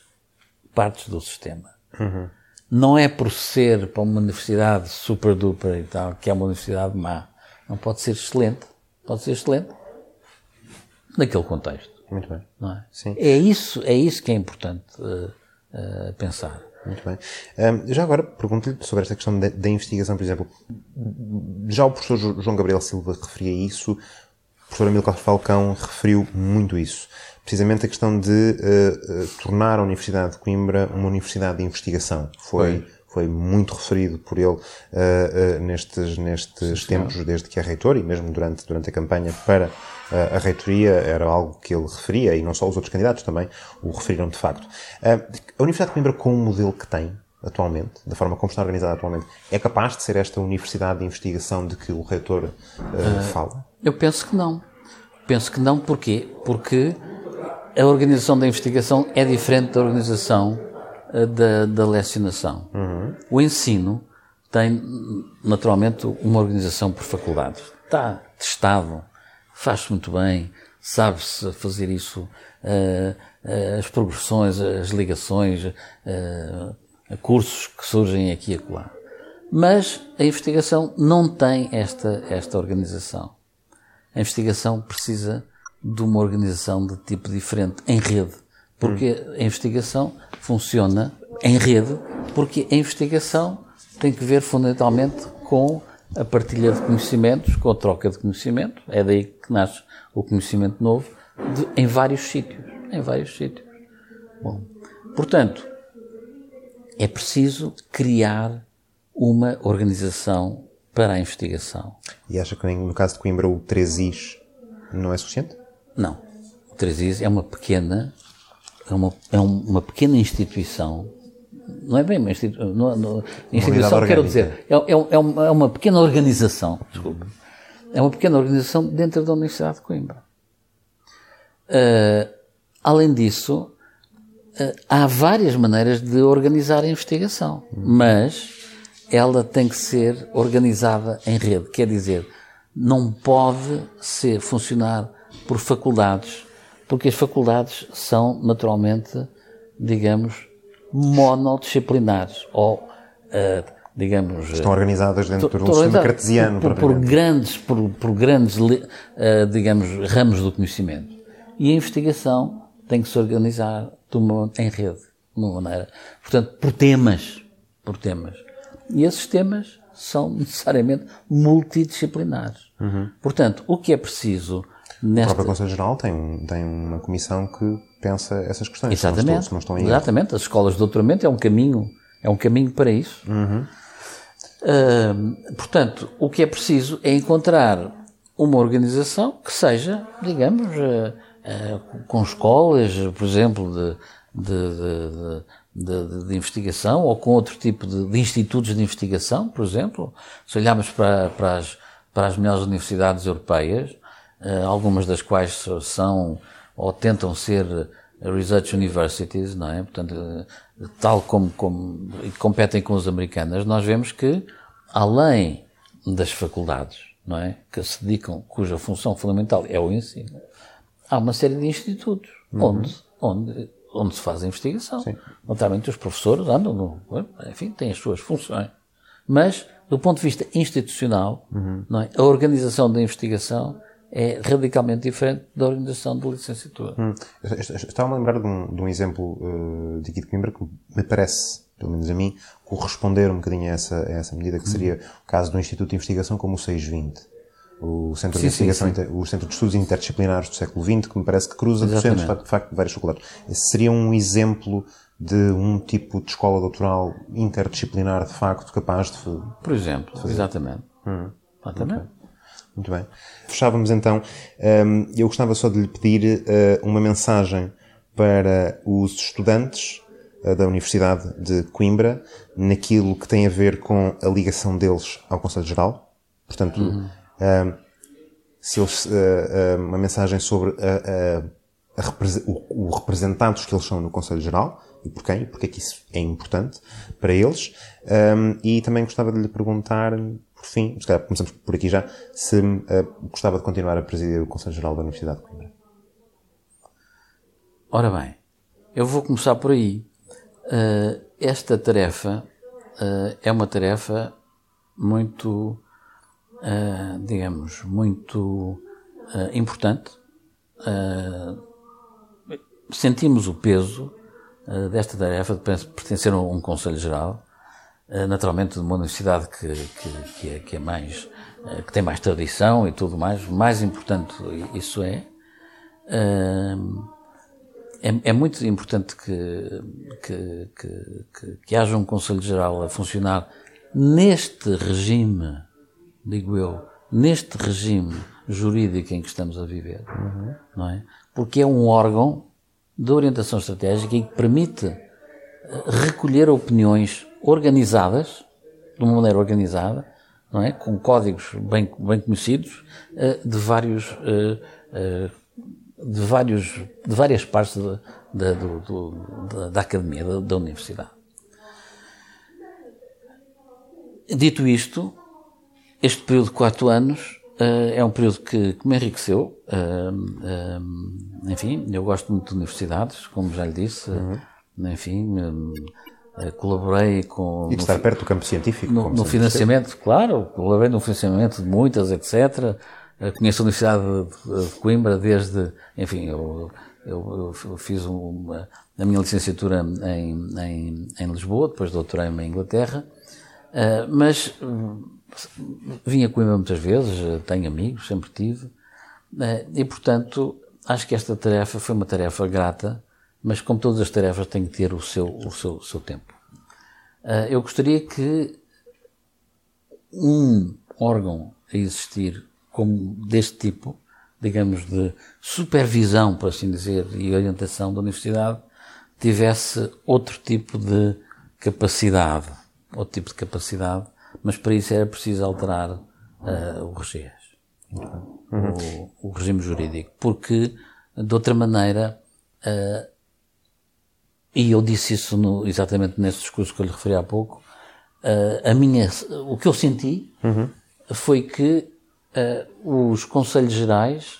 partes do sistema. Uhum. Não é por ser para uma universidade super duper e tal, que é uma universidade má. Não pode ser excelente. Pode ser excelente naquele contexto. Muito bem. Não é? Sim. é isso, é isso que é importante uh, uh, pensar. Muito bem. Um, já agora, pergunto-lhe sobre esta questão da, investigação, por exemplo. Já o professor João Gabriel Silva referia isso, o professor Amílcar Falcão referiu muito isso precisamente a questão de uh, uh, tornar a Universidade de Coimbra uma universidade de investigação. Foi, foi muito referido por ele uh, nestes, nestes Sim, tempos, desde que é reitor e mesmo durante, durante a campanha para a reitoria, era algo que ele referia e não só os outros candidatos também o referiram de facto. a Universidade de Coimbra, com o modelo que tem, atualmente, da forma como está organizada atualmente, é capaz de ser esta universidade de investigação de que o reitor uh, fala? Eu penso que não. Penso que não, porquê? Porque a organização da investigação é diferente da organização uh, da, da lecionação. Uhum. O ensino tem, naturalmente, uma organização por faculdades. Está testado, faz-se muito bem, sabe-se fazer isso, uh, uh, as progressões, as ligações, cursos que surgem aqui e acolá. Mas a investigação não tem esta, esta organização. A investigação precisa de uma organização de tipo diferente, em rede. Porque a investigação funciona em rede, porque a investigação tem que ver fundamentalmente com a partilha de conhecimentos, com a troca de conhecimento. É daí que nasce o conhecimento novo, de, em vários sítios. Em vários sítios. Bom, portanto, é preciso criar uma organização para a investigação. E acha que no caso de Coimbra o 3IS não é suficiente? Não. O 3IS é uma pequena, é uma, é uma pequena instituição não é bem uma institu não, não, instituição, quero dizer, é, é, é, uma, é, uma, pequena organização, desculpa, é uma pequena organização dentro da Universidade de Coimbra. Uh, além disso, há várias maneiras de organizar a investigação, mas ela tem que ser organizada em rede, quer dizer, não pode ser funcionar por faculdades, porque as faculdades são naturalmente, digamos, monodisciplinares ou, uh, digamos... Estão organizadas dentro de um sistema cartesiano. Por, por, por grandes, por, por grandes uh, digamos, ramos do conhecimento. E a investigação tem que se organizar uma, em rede, de uma maneira. Portanto, por temas. Por temas. E esses temas são (laughs) necessariamente multidisciplinares. Uhum. Portanto, o que é preciso Nesta... O próprio Conselho Geral tem, tem uma comissão que pensa essas questões. Exatamente. Se não se não Exatamente. As escolas de doutoramento é um caminho, é um caminho para isso. Uhum. Uh, portanto, o que é preciso é encontrar uma organização que seja, digamos, uh, com escolas, por exemplo, de, de, de, de, investigação ou com outro tipo de, institutos de investigação, por exemplo. Se olharmos para, para, as, para as melhores universidades europeias, eh, algumas das quais são ou tentam ser research universities, não é? Portanto, eh, tal como, como competem com os americanas, nós vemos que, além das faculdades, não é? Que se dedicam, cuja função fundamental é o ensino, há uma série de institutos uhum. onde, onde, onde se faz a investigação. Sim. Notamente os professores andam, no, enfim, têm as suas funções. Mas, do ponto de vista institucional, uhum. é? A organização da investigação é radicalmente diferente da organização de licenciatura. Hum. Estava-me a lembrar de um, de um exemplo uh, de aqui de Coimbra que me parece, pelo menos a mim, corresponder um bocadinho a essa, a essa medida, que seria hum. o caso do Instituto de Investigação como o 620. O Centro sim, de Investigação, sim, sim. o Centro de Estudos Interdisciplinares do século XX, que me parece que cruza docentes, de facto, de vários faculdades. Esse seria um exemplo de um tipo de escola doutoral interdisciplinar, de facto, capaz de. Por exemplo, de exatamente. Hum. Exatamente. Okay. Muito bem. Fechávamos então. Um, eu gostava só de lhe pedir uh, uma mensagem para os estudantes uh, da Universidade de Coimbra naquilo que tem a ver com a ligação deles ao Conselho Geral. Portanto, uhum. Se eles, uh, uma mensagem sobre a, a, a o, o que eles são no Conselho Geral e por quem, porque é que isso é importante para eles. E também gostava de lhe perguntar por fim, se calhar começamos por aqui já, se gostava de continuar a presidir o Conselho Geral da Universidade de Coimbra. Ora bem, eu vou começar por aí. Esta tarefa é uma tarefa muito, digamos, muito importante. sentimos o peso desta tarefa de pertencer a um Conselho Geral eh, naturalmente de uma universidade que, que, que, é, que, é, mais, eh, que tem mais tradição e tudo mais, mais importante isso é. Eh, é, é muito importante que, que, que, que, haja um Conselho Geral a funcionar neste regime, digo eu, neste regime jurídico em que estamos a viver, uhum. não é? Porque é um órgão de orientação estratégica e que permite recolher opiniões organizadas, de uma maneira organizada, não é? com códigos bem, bem conhecidos, eh, de vários, eh, eh, de vários, de várias partes da, do, do, da academia, da, da, universidade. Dito isto, este período de quatro anos é um período que, que me enriqueceu. enfim, eu gosto muito de universidades, como já lhe disse. Uhum. Enfim, colaborei com... E de estar no, perto do campo científico. No, no financiamento, claro, colaborei no financiamento de muitas, etc. Conheço a Universidade de Coimbra desde, enfim, eu, eu, eu fiz uma, a minha licenciatura em, em, em Lisboa, depois doutorei-me em Inglaterra, uh, mas vim a Coimbra muitas vezes, tenho amigos, sempre tive, e portanto acho que esta tarefa foi uma tarefa grata, mas como todas as tarefas tem que ter o seu, o seu, seu tempo. eu gostaria que um órgão a existir como deste tipo, digamos, de supervisão, por assim dizer, e orientação da universidade, tivesse outro tipo de capacidade. Outro tipo de capacidade, mas para isso era preciso alterar uh, o regime. Uhum. O, o, regime jurídico. Porque, de outra maneira, uh, e eu disse isso no, exatamente nesse discurso que eu lhe referi há pouco, uh, a minha, o que eu senti uhum. foi que os conselhos gerais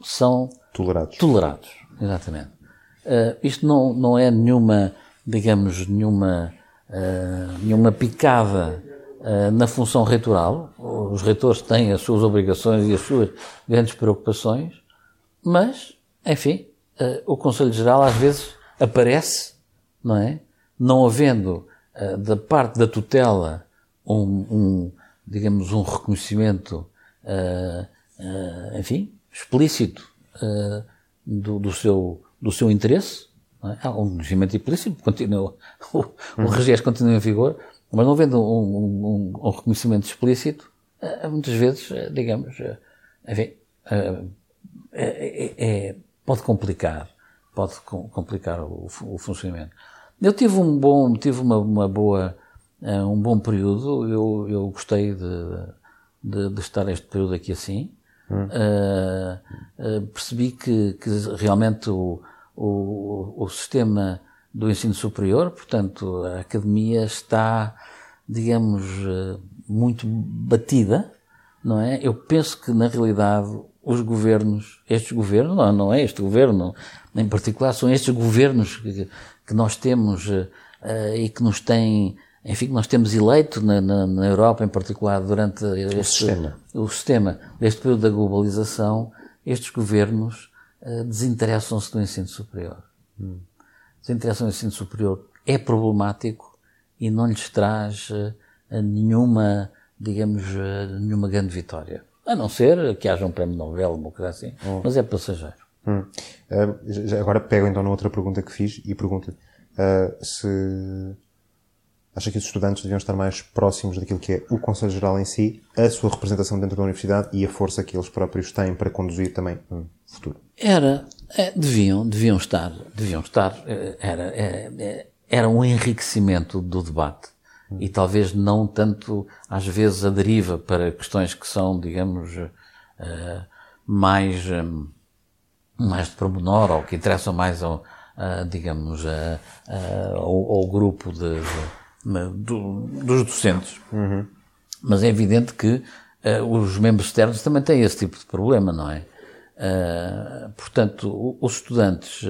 são tolerados. Tolerados, exatamente. Isto não, não é nenhuma, digamos, nenhuma, nenhuma picada na função reitoral. Os reitores têm as suas obrigações e as suas grandes preocupações, mas, enfim, o Conselho Geral às vezes aparece, não é? Não havendo da parte da tutela um, um digamos, um reconhecimento, enfim, explícito do, do, seu, do seu interesse. É? Há um regimento implícito, continua, (laughs) o, o registro continua em vigor, mas não havendo um, um, um reconhecimento explícito, muitas vezes, digamos, enfim, é, é, pode complicar pode complicar o, o, funcionamento. Eu tive um bom, tive uma, uma boa, um bom período. Eu, eu gostei de, de, de estar este período aqui assim. Hum. Uh, uh, percebi que, que realmente o, o, o sistema do ensino superior, portanto, a academia está, digamos, muito batida, não é? Eu penso que, na realidade, os governos, estes governos, não, não é este governo em particular, são estes governos que, que nós temos uh, e que nos têm, enfim, que nós temos eleito na, na, na Europa em particular durante este, o sistema. o sistema deste período da globalização, estes governos desinteressam-se do ensino superior. Hum. Desinteressam do ensino superior é problemático e não lhes traz uh, nenhuma, digamos, nenhuma grande vitória. A não ser que haja um prémio Nobel, uma coisa assim. Hum. Mas é passageiro. Hum. Uh, agora pego então na outra pergunta que fiz e pergunto uh, se acha que os estudantes deviam estar mais próximos daquilo que é o Conselho Geral em si, a sua representação dentro da universidade e a força que eles próprios têm para conduzir também um futuro. Era, é, deviam, deviam estar, deviam estar, eh, era, era, era um enriquecimento do debate e talvez não tanto, às vezes, a deriva para questões que são, digamos, uh, mais, um, mais de promenor ou que interessam mais ao, uh, digamos, uh, ao, ao, grupo de, de, do, dos docentes. Uhum. Mas é evidente que os membros externos também têm esse tipo de problema, não é? Portanto, os estudantes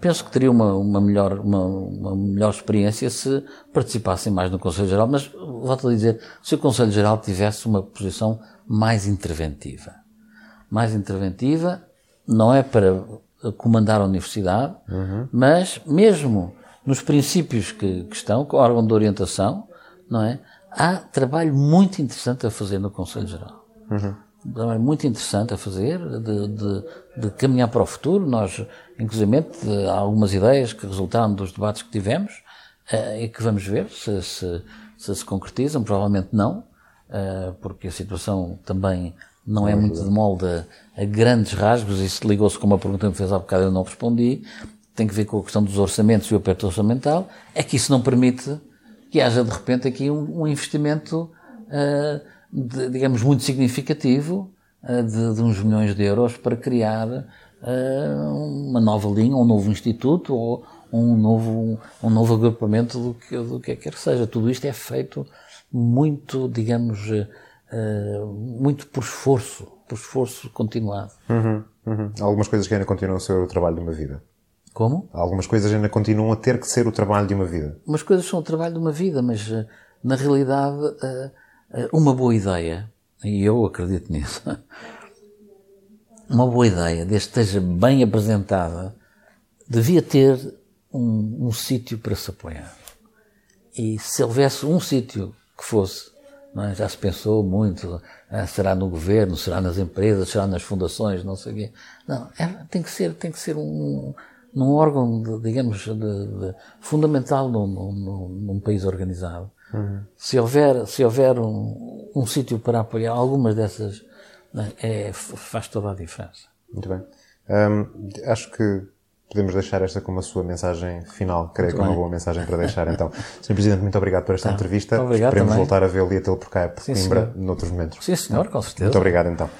penso que teria uma, uma, melhor, uma, uma, melhor experiência se participassem mais no Conselho Geral, mas volto a dizer, se o Conselho Geral tivesse uma posição mais interventiva. Mais interventiva, não é para comandar a universidade, uhum. mas mesmo nos princípios que, que estão, com o órgão de orientação, não é? Há trabalho muito interessante a fazer no Conselho Geral. Uhum trabalho muito interessante a fazer, de, de, de, caminhar para o futuro. Nós, inclusive, há algumas ideias que resultaram dos debates que tivemos uh, e que vamos ver se se, se se, concretizam. Provavelmente não, uh, porque a situação também não é muito de molde a grandes rasgos. Isso ligou-se com uma pergunta que me fez há bocado e eu não respondi. Tem que ver com a questão dos orçamentos e o aperto orçamental. É que isso não permite que haja, de repente, aqui um, um investimento uh, de, digamos, muito significativo uh, de, de, uns milhões de euros para criar uh, uma nova linha, um novo instituto ou um novo, um novo agrupamento do que, do que quer que seja. Tudo isto é feito muito, digamos, uh, muito por esforço, por esforço continuado. Uhum, uhum. Algumas coisas que ainda continuam a ser o trabalho de uma vida. Como? Algumas coisas ainda continuam a ter que ser o trabalho de uma vida. Umas coisas são o trabalho de uma vida, mas na realidade eh, uma boa ideia, e eu acredito nisso, (laughs) uma boa ideia, desde que esteja bem apresentada, devia ter um, um sítio para se apoiar. E se houvesse um sítio que fosse, é? já se pensou muito, ah, será no governo, será nas empresas, será nas fundações, não sei o quê. Não, é, tem que ser, tem que ser um, num órgão, de, digamos, de, de, fundamental num, num, num, país organizado, uhum. se houver, se houver um, um sítio para apoiar algumas dessas, né, é, faz toda a diferença. Muito bem. Acho que podemos deixar esta como a sua mensagem final. Creio muito que é uma boa mensagem para deixar. Então, (laughs) Sr. Presidente, muito obrigado por esta tá. entrevista. Obrigado Esperemos também. voltar a vê-lo e a tê-lo por cá, por Sim, Coimbra, noutros momentos. Sim, senhor, com certeza. Muito obrigado, então.